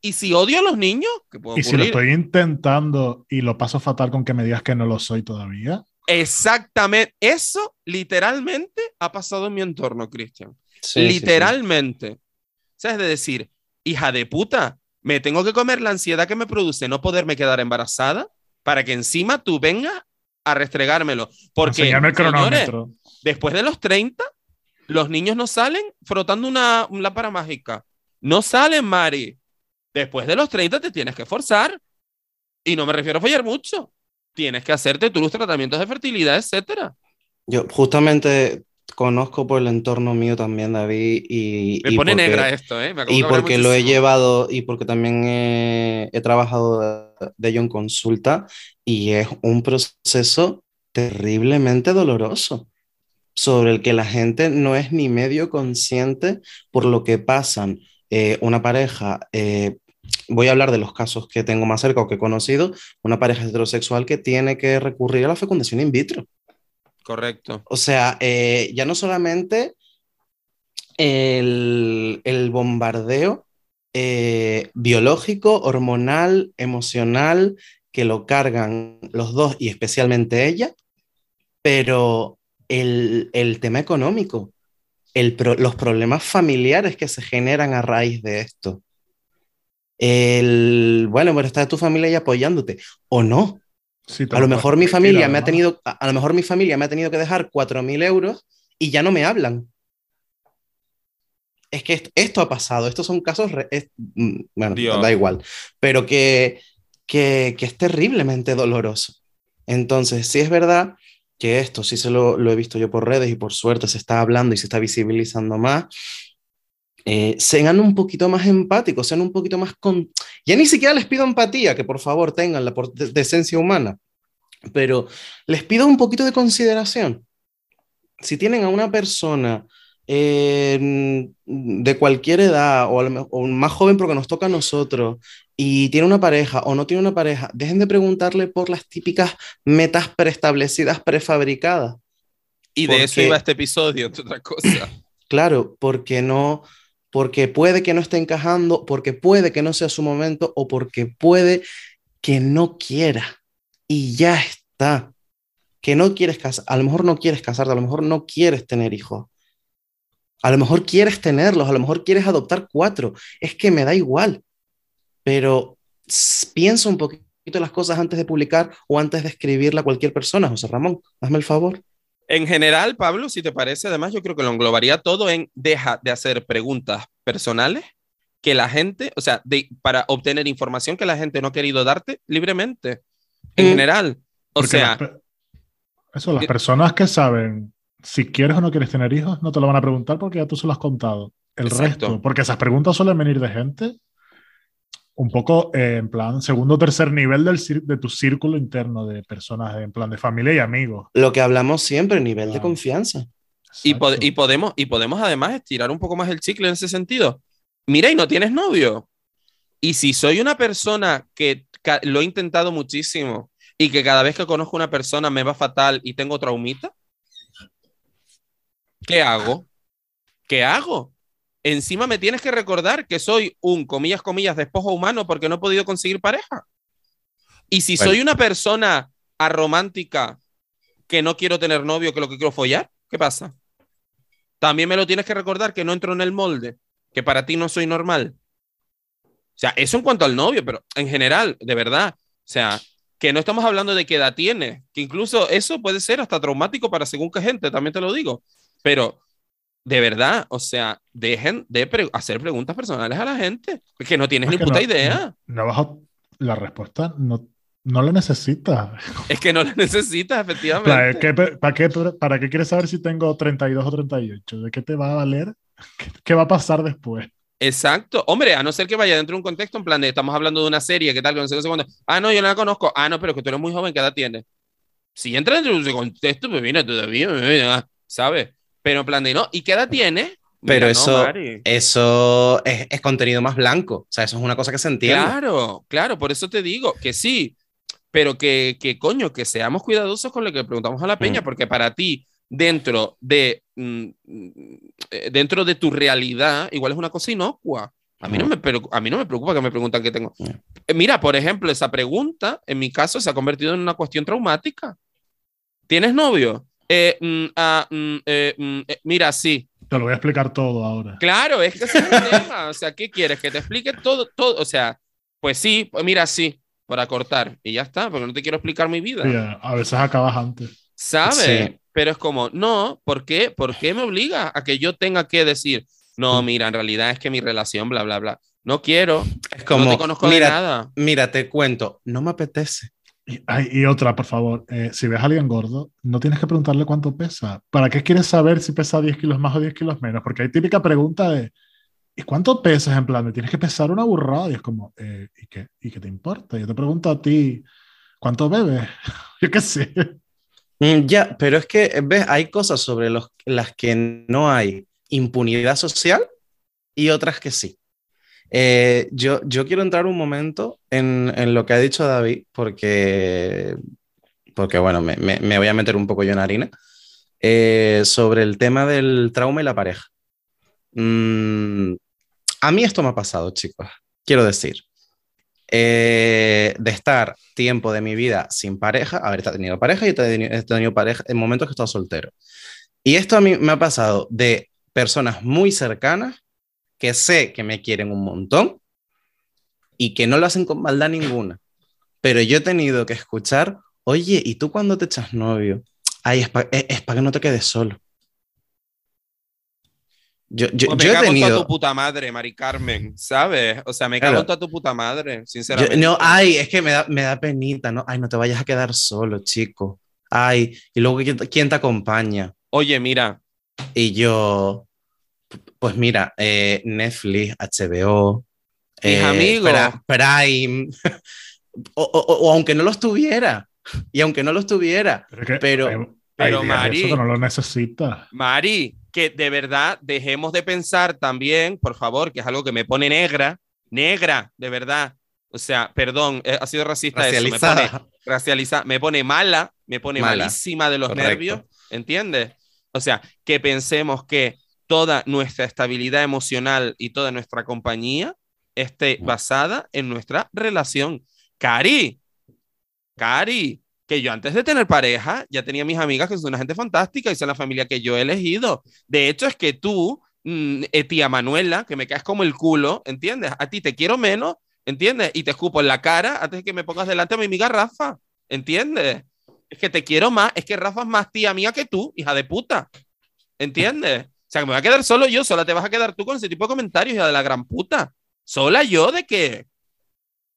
¿Y si odio a los niños? ¿Qué puede Y si lo estoy intentando y lo paso fatal con que me digas que no lo soy todavía. Exactamente. Eso literalmente ha pasado en mi entorno, Cristian. Sí, sí, sí. literalmente. O sea, es de decir, hija de puta, me tengo que comer la ansiedad que me produce no poderme quedar embarazada para que encima tú vengas a restregármelo. Porque, el señores, cronómetro. después de los 30, los niños no salen frotando una, una lámpara mágica. No salen, Mari. Después de los 30 te tienes que forzar. Y no me refiero a fallar mucho. Tienes que hacerte tus tratamientos de fertilidad, etcétera. Yo justamente conozco por el entorno mío también, David, y, Me y pone porque- negra esto, ¿eh? Me Y porque lo he llevado y porque también he, he trabajado de, ello en consulta y es un proceso terriblemente doloroso sobre el que la gente no es ni medio consciente por lo que pasan eh, una pareja, eh, voy a hablar de los casos que tengo más cerca o que he conocido, una pareja heterosexual que tiene que recurrir a la fecundación in vitro. Correcto. O sea, eh, ya no solamente el, el bombardeo eh, biológico, hormonal, emocional, que lo cargan los dos y especialmente ella, pero el, el tema económico, el pro- los problemas familiares que se generan a raíz de esto. El, bueno, pero está tu familia ahí apoyándote, o no. Sí, A lo mejor mi familia me ha tenido, a, a lo mejor mi familia me ha tenido que dejar 4.000 euros y ya no me hablan. Es que esto, esto ha pasado, estos son casos, re- es- mm, bueno, Dios. da igual, pero que, que, que es terriblemente doloroso. Entonces, sí es verdad que esto sí se lo, lo he visto yo por redes y por suerte se está hablando y se está visibilizando más. Eh, sean un poquito más empáticos, sean un poquito más con... Ya ni siquiera les pido empatía, que por favor tenganla por de- decencia humana, pero les pido un poquito de consideración. Si tienen a una persona eh, de cualquier edad o, lo más joven porque nos toca a nosotros y tiene una pareja o no tiene una pareja, dejen de preguntarle por las típicas metas preestablecidas, prefabricadas. Y de eso iba este episodio, entre otras cosas. Claro, porque no, porque puede que no esté encajando, porque puede que no sea su momento o porque puede que no quiera y ya está. Que no quieres casar, a lo mejor no quieres casarte, a lo mejor no quieres tener hijos. A lo mejor quieres tenerlos, a lo mejor quieres adoptar cuatro. Es que me da igual. Pero piensa un poquito las cosas antes de publicar o antes de escribirla a cualquier persona. José Ramón, hazme el favor. En general, Pablo, si te parece, además yo creo que lo englobaría todo en deja de hacer preguntas personales que la gente, o sea, de- para obtener información que la gente no ha querido darte libremente. En Mm. general. O Porque sea, las eso, las que- personas que saben si quieres o no quieres tener hijos, no te lo van a preguntar porque ya tú se lo has contado. El Exacto. resto, porque esas preguntas suelen venir de gente un poco eh, en plan segundo o tercer nivel del de tu círculo interno de personas, en plan de familia y amigos. Lo que hablamos siempre, nivel de confianza. y, po- y podemos, y podemos además estirar un poco más el chicle en ese sentido. Mira, y no tienes novio. Y si soy una persona que lo he intentado muchísimo y que cada vez que conozco a una persona me va fatal y tengo traumita, ¿qué hago? ¿Qué hago? encima me tienes que recordar que soy un, comillas, comillas, despojo humano porque no he podido conseguir pareja. Y si Bueno. soy una persona aromántica que no quiero tener novio, que lo que quiero follar, ¿qué pasa? También me lo tienes que recordar que no entro en el molde, que para ti no soy normal. O sea, eso en cuanto al novio, pero en general, de verdad. O sea, que no estamos hablando de qué edad tiene, que incluso eso puede ser hasta traumático para según qué gente, también te lo digo. Pero de verdad, o sea, dejen de pre- hacer preguntas personales a la gente, que no tienes Es ni puta no- idea. No vas a- la respuesta no, no la necesitas. Es que no la necesitas, efectivamente. ¿qué- ¿Para qué, ¿Para qué quieres saber si tengo 32 o 38? ¿De qué te va a valer? ¿Qué, qué va a pasar después? Exacto. Hombre, a no ser que vaya dentro de un contexto en plan de estamos hablando de una serie, ¿qué tal? Que no sé no cuándo. Ah, no, yo no la conozco. Ah, no, pero que tú eres muy joven, ¿qué edad tienes? Si entra dentro de ese contexto, pues mira, todavía, mira, ¿sabes? Pero en plan de no, ¿y qué edad tienes? Pero Mira, eso, eso es, es contenido más blanco. O sea, eso es una cosa que se entiende. Claro, claro, por eso te digo que sí, pero que, que coño, que seamos cuidadosos con lo que preguntamos a la peña, Mm. porque para ti, dentro de, mm, dentro de tu realidad, igual es una cosa inocua. A mí, no Mm. me, preocu- a mí no me preocupa que me preguntan qué tengo. Eh, Mira, por ejemplo, esa pregunta, en mi caso, se ha convertido en una cuestión traumática. ¿Tienes novio? Eh, mm, ah, mm, eh, mm, eh, mira, sí. Te lo voy a explicar todo ahora. Claro, es que ese es el tema. O sea, ¿qué quieres? Que te explique todo, todo. O sea, pues sí, pues mira, sí, para cortar. Y ya está, porque no te quiero explicar mi vida. A veces acabas antes. ¿Sabes? Sí. Pero es como, no, ¿por qué? ¿Por qué me obliga a que yo tenga que decir, no, mira, en realidad es que mi relación, bla, bla, bla. No quiero, Es como, no te conozco de mira, nada. mira, te cuento, no me apetece. Y, y otra, por favor, eh, si ves a alguien gordo, no tienes que preguntarle cuánto pesa. ¿Para qué quieres saber si pesa 10 kilos más o 10 kilos menos? Porque hay típica pregunta de, ¿y cuánto pesas? En plan, me tienes que pesar una burrada. Y es como, eh, ¿y, qué, ¿y qué te importa? Yo te pregunto a ti, ¿cuánto bebes? Yo qué sé. Mm, Ya, pero es que, ves, hay cosas sobre los- las que no hay impunidad social y otras que sí. Eh, yo, yo quiero entrar un momento en, en lo que ha dicho David, porque, porque bueno, me, me- voy a meter un poco yo en harina, eh, sobre el tema del trauma y la pareja. Mm, a mí esto me ha pasado, chicos. Quiero decir, eh, de estar tiempo de mi vida sin pareja, haber tenido pareja y he tenido pareja en momentos que he estado soltero. Y esto a mí me ha pasado de personas muy cercanas que sé que me quieren un montón y que no lo hacen con maldad ninguna. Pero yo he tenido que escuchar, oye, ¿y tú cuando te echas novio? Ay, es para que no te quedes solo. Yo, yo, Pues me yo he cago toda tenido... tu puta madre, Mari Carmen, ¿sabes? O sea, me Claro. cago en toda tu puta madre, Yo- sinceramente. no, ay, es que me da, me da penita, ¿no? Ay, no te vayas a quedar solo, chico. Ay, y luego, ¿quién, te- quién te acompaña? Oye, mira, Y yo, pues mira, eh, Netflix, HBO, Mis amigos. Pra- Prime, o, o- o aunque no los tuviera, y aunque no los tuviera, Pero, que Pero- hay- Mari- eso que no lo necesitas. Mari, que de verdad dejemos de pensar también, por favor, que es algo que me pone negra, negra, de verdad. O sea, perdón, eh, ha sido racista eso, me pone racializada. racializa, me pone mala, me pone Mala. malísima de los Correcto. nervios, ¿entiendes? O sea, que pensemos que toda nuestra estabilidad emocional y toda nuestra compañía esté basada en nuestra relación. Cari, Cari, que yo antes de tener pareja ya tenía mis amigas que son una gente fantástica y son la familia que yo he elegido. De hecho, es que tú, mm, eh, tía Manuela, que me caes como el culo, ¿entiendes? A ti te quiero menos, ¿entiendes? Y te escupo en la cara antes de que me pongas delante a mi amiga Rafa, ¿entiendes? Es que te quiero más, es que Rafa es más tía mía que tú, hija de puta, ¿entiendes? Sea, que me voy a quedar solo yo, sola te vas a quedar tú con ese tipo de comentarios, hija de la gran puta. ¿Sola yo de qué?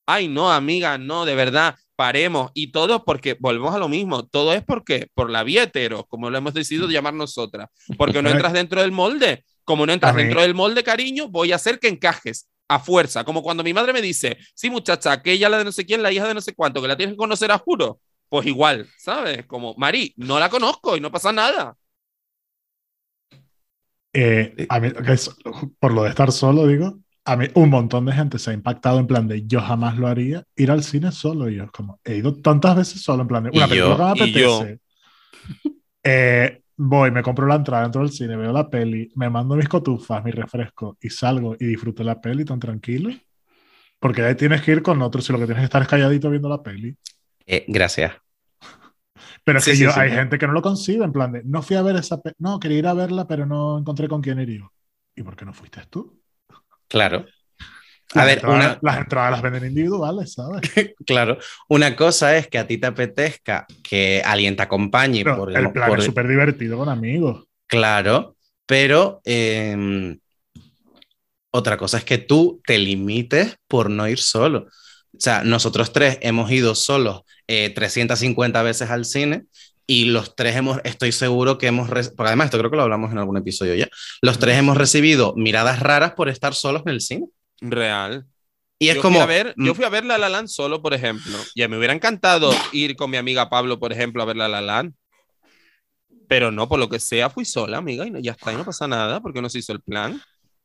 Ay, no, amiga, no, de verdad, paremos. Y todo porque, volvemos a lo mismo, todo es porque, por la vía hetero, como lo hemos decidido llamar nosotras, porque no entras dentro del molde. Como no entras dentro del molde, cariño, voy a hacer que encajes a fuerza. Como cuando mi madre me dice, sí, muchacha, aquella la de no sé quién, la hija de no sé cuánto, que la tienes que conocer a juro. Pues igual, ¿sabes? Como, Mari, no la conozco y no pasa nada. Eh, a mí, por lo de estar solo, digo, a mí un montón de gente se ha impactado en plan de yo jamás lo haría, ir al cine solo. Y yo como, he ido tantas veces solo en plan de una película que me apetece. Eh, voy, me compro la entrada dentro del cine, veo la peli, me mando mis cotufas, mi refresco y salgo y disfruto la peli tan tranquilo. Porque ahí tienes que ir con otros si lo que tienes que estar es calladito viendo la peli. Eh, gracias. Pero es Sí, que sí, yo- sí. hay gente que no lo concibe, en plan de, no fui a ver esa no, quería ir a verla, pero no encontré con quién ir yo. ¿Y por qué no fuiste tú? Claro. Las A ver, entradas, una, las entradas las venden individuales, ¿sabes? claro, una cosa es que a ti te apetezca que alguien te acompañe Pero por, el plan por- es súper divertido con amigos. Claro, pero eh, otra cosa es que tú te limites por no ir solo. O sea, nosotros tres hemos ido solos eh, 350 veces al cine y los tres hemos, estoy seguro que hemos, porque además esto creo que lo hablamos en algún episodio ya, los tres hemos recibido miradas raras por estar solos en el cine. Real. Y es yo como... Fui a ver, yo mm, fui a ver La La Land solo, por ejemplo. Ya me hubiera encantado ir con mi amiga Pablo, por ejemplo, a ver La La Land. Pero no, por lo que sea, fui sola, amiga, y no- ya está, y no pasa nada, porque no se hizo el plan.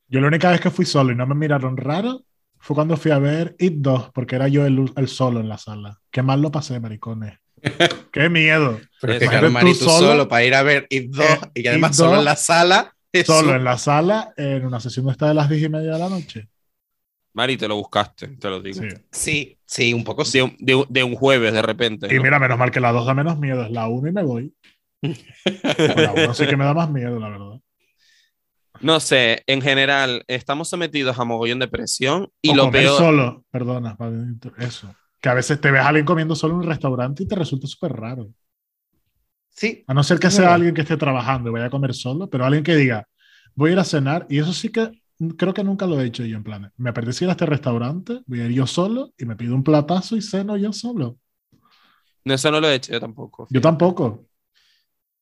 Yo la única vez que fui solo y no me miraron raro fue cuando fui a ver It 2, porque era yo el, el solo en la sala. Qué mal lo pasé, maricones. Qué miedo. pero es que Eso. claro, Tú tú solo- solo, para ir a ver It 2 Eh, y además It solo 2, en la sala. eso- Solo en la sala, en una sesión de esta de las 10 y media de la noche. Mari, te lo buscaste, te lo digo. Sí. Sí, sí, un poco sí. De, un, de de un jueves, de repente. Y ¿no? mira, menos mal que la 2 da menos miedo, es la 1 y me voy. La 1 sí que me da más miedo, la verdad. No sé, en general, estamos sometidos a mogollón de presión y o lo comer peor. solo, perdona, eso. Que a veces te ves a alguien comiendo solo en un restaurante y te resulta súper raro. Sí, A no ser que sea alguien que esté trabajando y vaya a comer solo, pero alguien que diga, voy a ir a cenar, y eso sí que creo que nunca lo he hecho yo en plan, me apetece ir a este restaurante, voy a ir yo solo y me pido un platazo y ceno yo solo. No, eso no lo he hecho yo tampoco. Yo tampoco.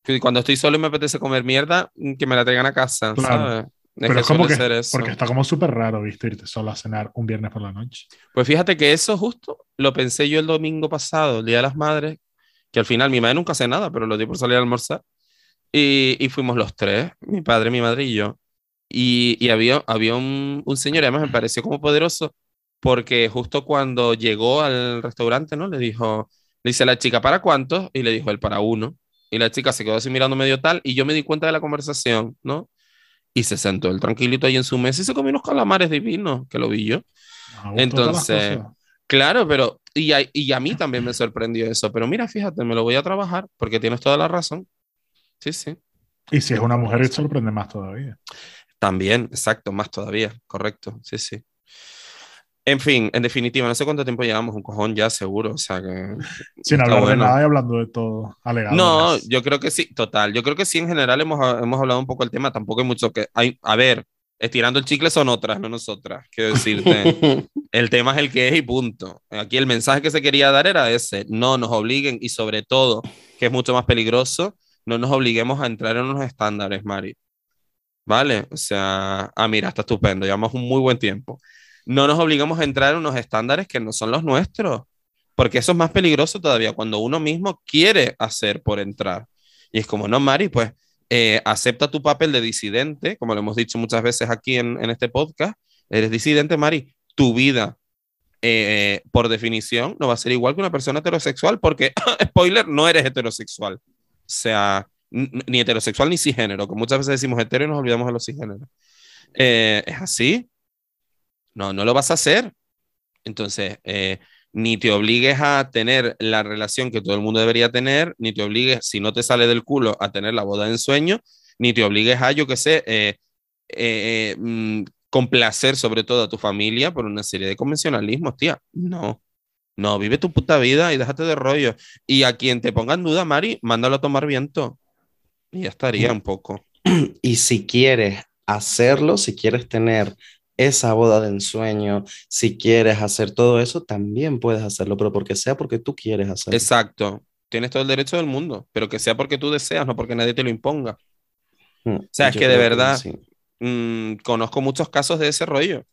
Que Cuando estoy solo y me apetece comer mierda, mm, que me la traigan a casa, Claro. ¿sabes? Es Pero que es como que, eso. porque está como súper raro, viste, irte solo a cenar un viernes por la noche. Pues fíjate que eso justo lo pensé yo el domingo pasado, el Día de las Madres, que al final mi madre nunca hace nada, pero lo di por salir a almorzar. Y, y fuimos los tres, mi padre, mi madre y yo. Y, y había, había un, un señor, además me pareció como poderoso, porque justo cuando llegó al restaurante, ¿no? Le dijo, le dice a la chica, ¿para cuántos? Y le dijo él, para uno. Y la chica se quedó así mirando medio tal, y yo me di cuenta de la conversación, ¿no? Y se sentó él tranquilito ahí en su mesa y se comió unos calamares divinos, que lo vi yo. Entonces. Claro, pero y a, y a mí también me sorprendió eso. Pero mira, fíjate, me lo voy a trabajar porque tienes toda la razón. Sí, sí. Y si es una mujer, sorprende más todavía. También, exacto, más todavía, correcto. Sí, sí. En fin, en definitiva, no sé cuánto tiempo llevamos, un cojón ya seguro. O sea que. Sin hablar de bueno. nada y hablando de todo. Alegadores. No, yo creo que sí, total. Yo creo que sí, en general hemos, hemos hablado un poco del tema. Tampoco hay mucho que. Hay, a ver, estirando el chicle son otras, no nosotras. Quiero decirte. El tema es el que es y punto. Aquí el mensaje que se quería dar era ese. No nos obliguen y sobre todo, que es mucho más peligroso, no nos obliguemos a entrar en unos estándares, Mari. ¿Vale? O sea, ah, mira, está estupendo. Llevamos un muy buen tiempo. No nos obligamos a entrar en unos estándares que no son los nuestros. Porque eso es más peligroso todavía cuando uno mismo quiere hacer por entrar. Y es como, no, Mari, pues eh, acepta tu papel de disidente, como lo hemos dicho muchas veces aquí en, este podcast. Eres disidente, Mari. Tu vida, eh, por definición, no va a ser igual que una persona heterosexual, porque, spoiler, no eres heterosexual. O sea, ni heterosexual ni cisgénero, que muchas veces decimos hetero y nos olvidamos de los cisgéneros. Eh, es así. No, no lo vas a hacer. Entonces, eh, ni te obligues a tener la relación que todo el mundo debería tener, ni te obligues, si no te sale del culo, a tener la boda de ensueño, ni te obligues a, yo qué sé, eh, eh, mm, complacer sobre todo a tu familia por una serie de convencionalismos, tía. No, no, vive tu puta vida y déjate de rollo. Y a quien te ponga en duda, Mari, mándalo a tomar viento. Y ya estaría un poco. Y si quieres hacerlo, si quieres tener esa boda de ensueño, si quieres hacer todo eso, también puedes hacerlo, pero porque sea porque tú quieres hacerlo. Exacto. Tienes todo el derecho del mundo, pero que sea porque tú deseas, no porque nadie te lo imponga. Mm, sea, es que de verdad- sí. mm, conozco muchos casos de ese rollo,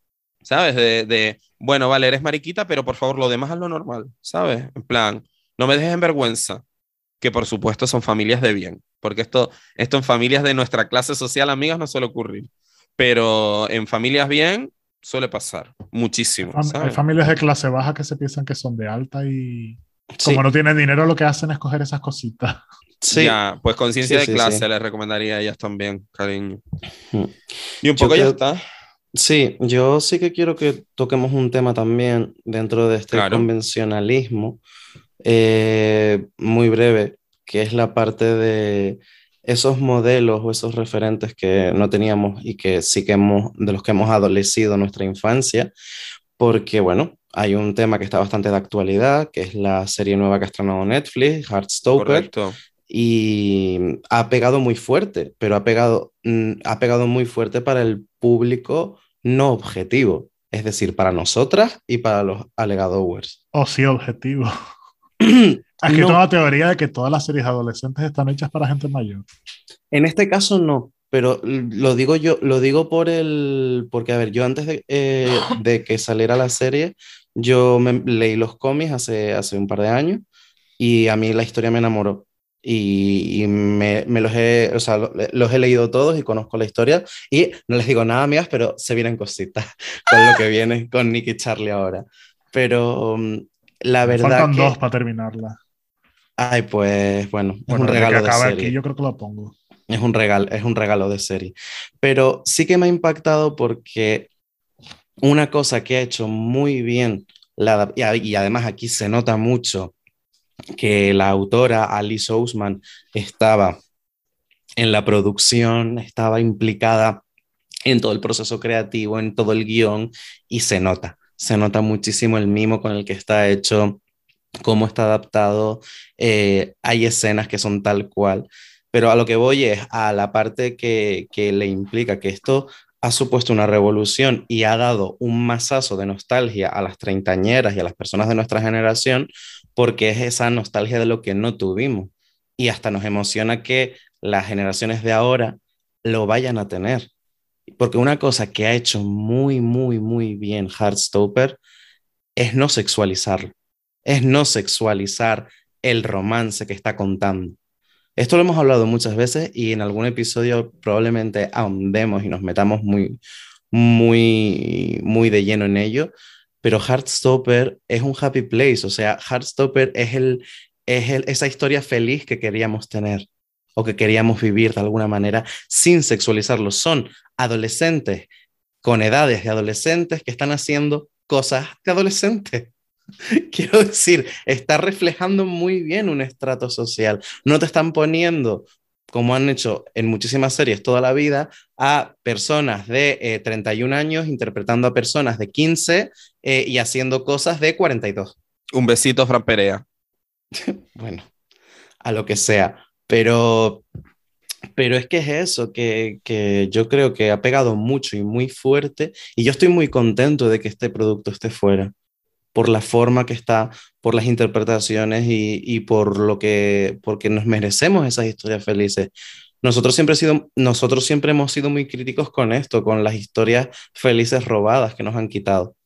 ¿sabes? De, de, bueno, vale, eres mariquita, pero por favor, lo demás hazlo normal, ¿sabes? En plan, no me dejes en vergüenza, que por supuesto son familias de bien, porque esto, esto en familias de nuestra clase social, amigas, no suele ocurrir, pero en familias bien suele pasar muchísimo, Fam- Hay familias de clase baja que se piensan que son de alta y, Sí, Como no tienen dinero, lo que hacen es coger esas cositas. sí. Ya, pues conciencia Sí, de sí, clase sí. les recomendaría a ellas también, cariño. Mm. Y un Yo poco ya creo- está. Sí, yo sí que quiero que toquemos un tema también dentro de este Claro. convencionalismo, eh, muy breve, que es la parte de esos modelos o esos referentes que no teníamos y que sí que hemos, de los que hemos adolecido nuestra infancia, porque bueno, hay un tema que está bastante de actualidad, que es la serie nueva que ha estrenado Netflix, Heartstopper, Correcto. y ha pegado muy fuerte, pero ha pegado, mm, ha pegado muy fuerte para el público no objetivo, es decir, para nosotras y para los alegadores. O sí, objetivo. Aquí No. tengo la teoría de que todas las series adolescentes están hechas para gente mayor. En este caso no, pero lo digo yo, lo digo por el, porque a ver, yo antes de, eh, de que saliera la serie, yo me leí los cómics hace, hace un par de años y a mí la historia me enamoró. Y, y me, me los he, o sea, lo- los he leído todos y conozco la historia y no les digo nada, amigas, pero se vienen cositas con lo que viene con Nick y Charlie ahora. Pero mm, la verdad Faltan que... dos para terminarla. Ay, pues bueno, es Bueno, un regalo que de serie. aquí, yo creo que lo pongo. Es un regalo, es un regalo de serie. Pero sí que me ha impactado porque una cosa que ha hecho muy bien, la, y además aquí se nota mucho que la autora Alice Ousman estaba en la producción, estaba implicada en todo el proceso creativo, en todo el guion, y se nota, se nota muchísimo el mimo con el que está hecho, cómo está adaptado, eh, hay escenas que son tal cual. Pero a lo que voy es a la parte que, que le implica que esto ha supuesto una revolución y ha dado un masazo de nostalgia a las treintañeras y a las personas de nuestra generación, porque es esa nostalgia de lo que no tuvimos. Y hasta nos emociona que las generaciones de ahora lo vayan a tener. Porque una cosa que ha hecho muy, muy, muy bien Heartstopper es no sexualizarlo, es no sexualizar el romance que está contando. Esto lo hemos hablado muchas veces y en algún episodio probablemente ahondemos y nos metamos muy, muy, muy de lleno en ello, pero Heartstopper es un happy place, o sea, Heartstopper es, el, es el, esa historia feliz que queríamos tener o que queríamos vivir de alguna manera sin sexualizarlo. Son adolescentes con edades de adolescentes que están haciendo cosas de adolescentes. Quiero decir, está reflejando muy bien un estrato social. No te están poniendo, como han hecho en muchísimas series toda la vida, a personas de eh, 31 años interpretando a personas de 15 eh, y haciendo cosas de 42. Un besito, Fran Perea. Bueno, a lo que sea. Pero, pero es que es eso, que, que yo creo que ha pegado mucho y muy fuerte. Y yo estoy muy contento de que este producto esté fuera por la forma que está, por las interpretaciones y, y, por lo que, porque nos merecemos esas historias felices. Nosotros siempre, sido, nosotros siempre hemos sido muy críticos con esto, con las historias felices robadas que nos han quitado.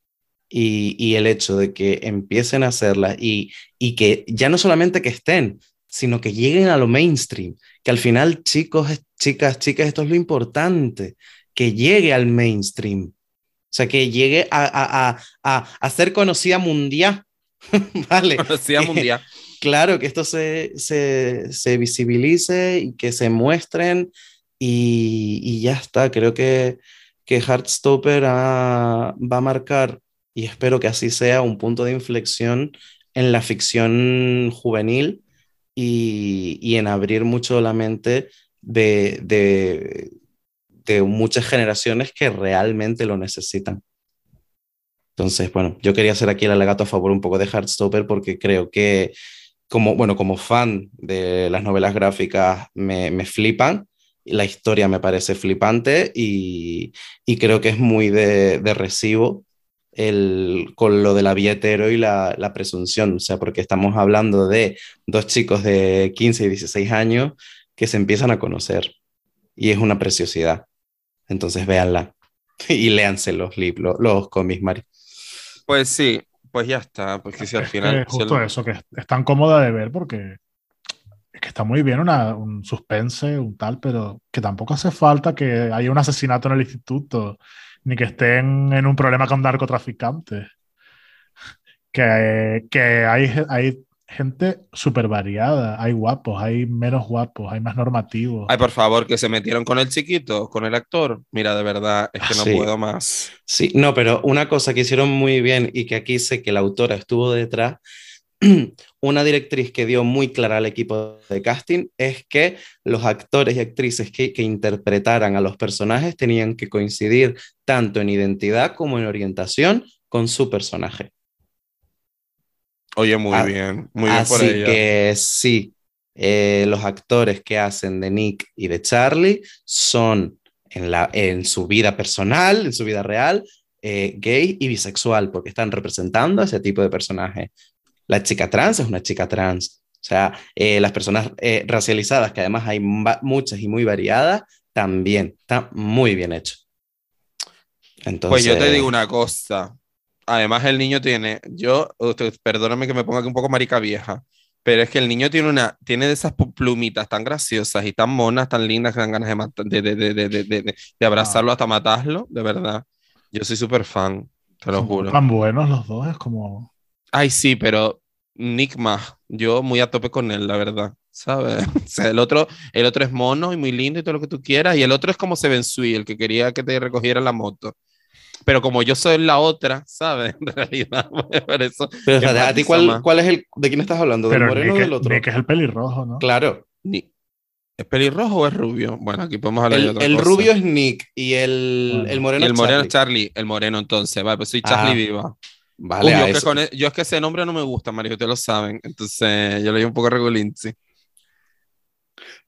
Y, y el hecho de que empiecen a hacerlas y, y que ya no solamente que estén, sino que lleguen a lo mainstream, que al final, chicos, chicas, chicas, esto es lo importante, que llegue al mainstream. O sea, que llegue a, a, a, a, a ser conocida mundial. ¿Vale? Conocida mundial. Claro, que esto se, se, se, visibilice y que se muestren y, y ya está. Creo que, que Heartstopper ha, va a marcar, y espero que así sea, un punto de inflexión en la ficción juvenil y, y en abrir mucho la mente de, de, de muchas generaciones que realmente lo necesitan. Entonces, bueno, yo quería hacer aquí el alegato a favor un poco de Heartstopper porque creo que, como, bueno, como fan de las novelas gráficas, me, me flipan. La historia me parece flipante y, y creo que es muy de, de recibo el, con lo de la billetero y la, la, presunción. O sea, porque estamos hablando de dos chicos de 15 y 16 años que se empiezan a conocer y es una preciosidad. Entonces, véanla y léanse los libros, los cómics, Mari. Pues sí, pues ya está. Porque si al es final. Que justo si eso, que es tan cómoda de ver porque es que está muy bien una, un suspense, un tal, pero que tampoco hace falta que haya un asesinato en el instituto, ni que estén en un problema con narcotraficantes. Que, que hay, hay gente súper variada. Hay guapos, hay menos guapos, hay más normativos. Ay, por favor, que se metieron con el chiquito, con el actor. Mira, de verdad, es que no Sí. puedo más. Sí, no, pero una cosa que hicieron muy bien y que aquí sé que la autora estuvo detrás, una directriz que dio muy clara al equipo de casting es que los actores y actrices que, que interpretaran a los personajes tenían que coincidir tanto en identidad como en orientación con su personaje. Oye, muy Ah, bien, muy bien por Así ella. que sí, eh, los actores que hacen de Nick y de Charlie son en, la, en su vida personal, en su vida real, eh, gay y bisexual, porque están representando a ese tipo de personaje. La chica trans es una chica trans. O sea, eh, las personas eh, racializadas, que además hay muchas y muy variadas, también está muy bien hecho. Entonces, Pues yo te digo una cosa. Además, el niño tiene, yo, usted, perdóname que me ponga aquí un poco marica vieja, pero es que el niño tiene una, tiene de esas plumitas tan graciosas y tan monas, tan lindas que dan ganas de, mata- de, de, de, de, de, de- de Ah. abrazarlo hasta matarlo, de verdad. Yo soy súper fan, te lo Son juro. tan buenos los dos, es como. Ay, sí, pero Nick más, yo muy a tope con él, la verdad, ¿sabes? O sea, el otro, el otro es mono y muy lindo y todo lo que tú quieras, y el otro es como Sui, el que quería que te recogiera la moto. Pero como yo soy la otra, ¿sabes? En realidad, por eso. pero, que espérate, ¿a ti cuál, cuál es el, de quién estás hablando? ¿Del Pero moreno o Nick, del otro? Nick es el pelirrojo, ¿no? Claro. Ni- ¿Es pelirrojo o es rubio? Bueno, aquí podemos hablar de El, otra el cosa. rubio es Nick y el, Bueno. el Y moreno el es moreno Charlie. es Charlie, el moreno entonces, vale, pues soy Charlie Ah, Viva. Vale, Uy, a yo, que eso. con e- yo es que ese nombre no me gusta, Mario, ustedes lo saben. Entonces, yo le doy un poco regulinchi.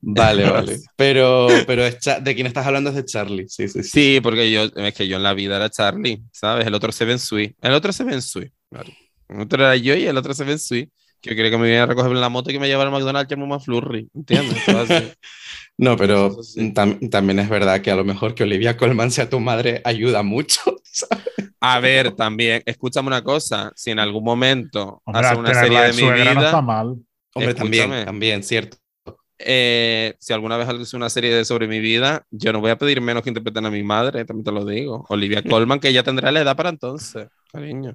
Vale, vale. Pero, pero es de quién estás hablando es de Charlie. Sí, sí, sí. Sí, porque yo, es que yo en la vida era Charlie, ¿sabes? El otro se ven Sui. El otro se ven Sui. Claro. El otro era yo y el otro se ven Sui. Que yo quería que me viniera a recoger en la moto y que me llevara al McDonald's que más flurry. ¿Entiendes? No, pero sí. tam- también es verdad que a lo mejor que Olivia Colman sea tu madre ayuda mucho. ¿sabes? A ver, también, escúchame una cosa. Si en algún momento Hombre, hace una serie de mi suegra no está vida, mal. Hombre, también, también, cierto. eh, si alguna vez hace una serie de sobre mi vida, yo no voy a pedir menos que interpreten a mi madre, también te lo digo. Olivia Colman, que ya tendrá la edad para entonces, cariño.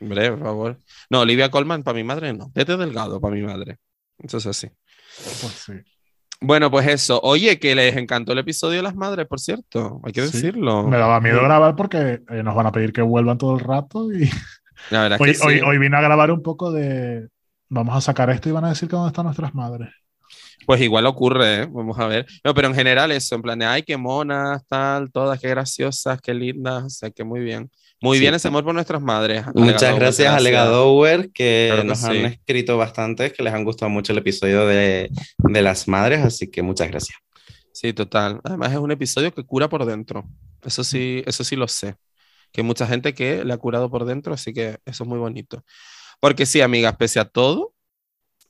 Hombre, por favor. No, Olivia Colman para mi madre no. Tete Delgado para mi madre. Eso es así. Pues sí. Bueno, pues eso. Oye, que les encantó el episodio de las madres, por cierto. Hay que Sí. decirlo. Me daba miedo grabar porque eh, nos van a pedir que vuelvan todo el rato. Y La verdad hoy, es que hoy, hoy vine a grabar un poco de. Vamos a sacar esto y van a decir que dónde están nuestras madres. Pues igual ocurre, ¿eh? Vamos a ver. No, pero en general eso, en plan de, ay, qué monas, tal, todas, qué graciosas, qué lindas, o sea, que muy bien. Muy Sí. bien ese amor por nuestras madres. Muchas gracias a gracias. Legadower, que Claro que nos han escrito bastante, que les han gustado mucho el episodio de, de las madres, así que muchas gracias. Sí, total. Además es un episodio que cura por dentro. Eso sí, eso sí lo sé. Que hay mucha gente que le ha curado por dentro, así que eso es muy bonito. Porque sí, amigas, pese a todo,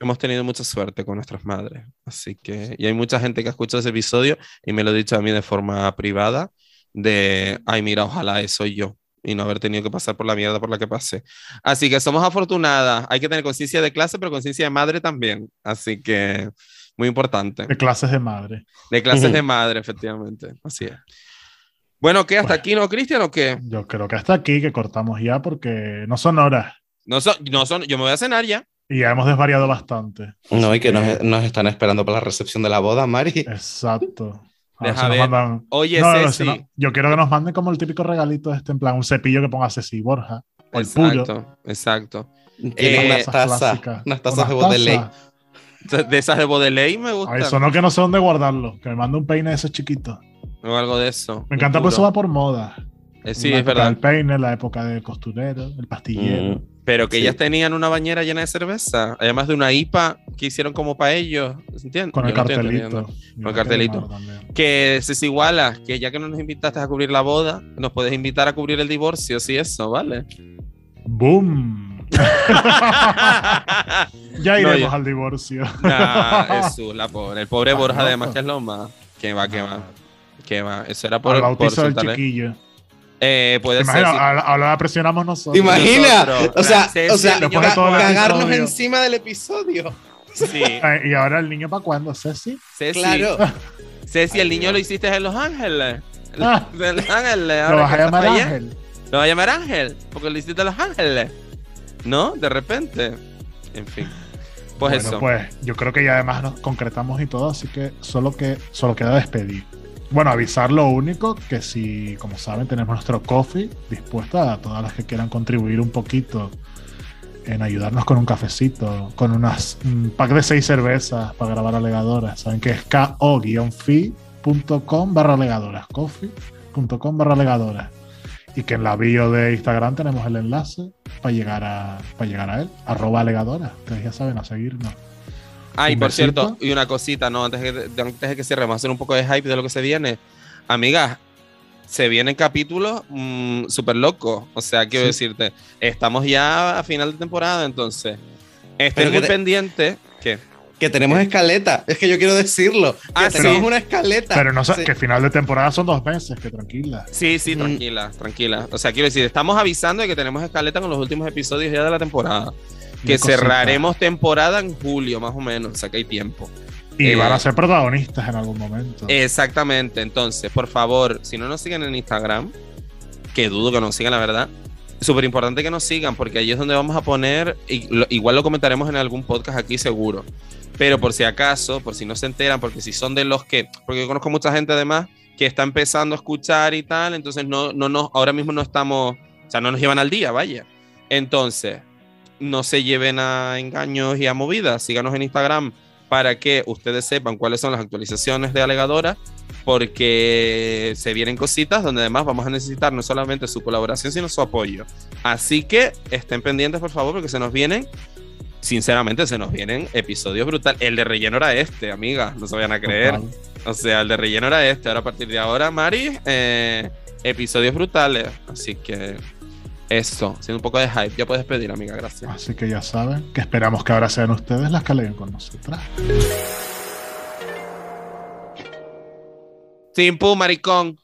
hemos tenido mucha suerte con nuestras madres. Así que, y hay mucha gente que ha escuchado ese episodio y me lo ha dicho a mí de forma privada, de, ay, mira, ojalá eso soy yo y no haber tenido que pasar por la mierda por la que pasé. Así que somos afortunadas. Hay que tener conciencia de clase, pero conciencia de madre también. Así que, muy importante. De clases de madre. De clases de madre, efectivamente. Así es. Bueno, ¿qué? ¿Hasta Bueno. aquí no, Cristian, o qué? Yo creo que hasta aquí, que cortamos ya porque no son horas. No son, no son, yo me voy a cenar ya. Y ya hemos desvariado bastante. No, y que Eh. nos, nos están esperando para la recepción de la boda, Mari. Exacto. Deja ver. mandan- Oye, No, no, Ceci. si no, yo quiero que nos manden como el típico regalito este, en plan un cepillo que ponga Ceci Borja. O el puro. Exacto. Tiene Eh, tazas, clásicas. unas tazas de Baudelaire. De esas de Baudelaire me Ay, gustan. eso no que no sé dónde guardarlo. Que me mande un peine de esos chiquitos. O algo de eso. Me encanta, pues eso va por moda. Eh, sí, es verdad. del peine, la época del costurero, el pastillero. Mm. Pero que Sí. ellas tenían una bañera llena de cerveza. Además de una IPA que hicieron como para ellos. ¿Entiendes? Con el no cartelito. Con el cartelito. Que Ceci Iguala, que ya que no nos invitaste a cubrir la boda, nos puedes invitar a cubrir el divorcio, sí, eso, ¿vale? ¡Boom! ya No, iremos al divorcio. Nah, Jesús, la pobre. El pobre Borja, además, que es lo más. Que va, que va. Que va. Eso era por, por bautizo del chiquillo. Eh, puede ¿Te ser. Ahora ahora la presionamos nosotros. ¿Te imaginas? Nosotros, O sea, o sea niño cagarnos episodio. encima del episodio. Sí. ¿Y ahora el niño para cuándo, Ceci? Ceci, Claro. Ceci, el niño Dios. lo hiciste en Los Ángeles. Ah. De Los Ángeles. Lo vas a llamar. Ángel. Lo vas a llamar Ángel, porque lo hiciste en Los Ángeles. ¿No? De repente. En fin. Pues bueno, eso. pues yo creo que ya además nos concretamos y todo, así que solo que solo queda despedir. Bueno, avisar lo único que si, como saben, tenemos nuestro coffee dispuesto a todas las que quieran contribuir un poquito en ayudarnos con un cafecito, con unas un pack de seis cervezas para grabar alegadoras. Saben que es ko-fi.com barra alegadoras, coffee.com barra alegadoras. Y que en la bio de Instagram tenemos el enlace para llegar a, para llegar a él, arroba alegadoras. Ustedes ya saben, a seguirnos. Ay, por cierto, y una cosita, ¿no? Antes de, antes de que cierremos, hacer un poco de hype de lo que se viene. Amigas, se vienen capítulos súper locos. O sea, quiero Sí. decirte, estamos ya a final de temporada, entonces. Estén Pero que muy te- pendientes. ¿Qué? Que tenemos escaleta. Es que yo quiero decirlo. Que Ah, tenemos una escaleta. Pero no sé, Sí. que final de temporada son dos meses, que tranquila. Sí, sí, Mm. tranquila, tranquila. O sea, quiero decir, estamos avisando de que tenemos escaleta con los últimos episodios ya de la temporada. Que cosita. cerraremos temporada en julio, más o menos. O sea, que hay tiempo. Y Eh, van a ser protagonistas en algún momento. Exactamente. Entonces, por favor, si no nos siguen en Instagram, que dudo que nos sigan, la verdad. Súper importante que nos sigan, porque ahí es donde vamos a poner, igual lo comentaremos en algún podcast aquí seguro. Pero por si acaso, por si no se enteran, porque si son de los que, porque yo conozco mucha gente además que está empezando a escuchar y tal, entonces no, no, no, ahora mismo no estamos, o sea, no nos llevan al día, vaya. Entonces, no se lleven a engaños y a movidas, síganos en Instagram para que ustedes sepan cuáles son las actualizaciones de Alegadora, porque se vienen cositas donde además vamos a necesitar no solamente su colaboración, sino su apoyo. Así que estén pendientes, por favor, porque se nos vienen, sinceramente, se nos vienen episodios brutales. El de relleno era este, amiga, no se vayan a creer. Total. O sea, el de relleno era este. Ahora, a partir de ahora, Mari, eh, episodios brutales. Así que eso, haciendo un poco de hype. Ya puedes pedir, amiga, gracias. Así que ya saben que esperamos que ahora sean ustedes las que aleguen con nosotras. Simpu, maricón.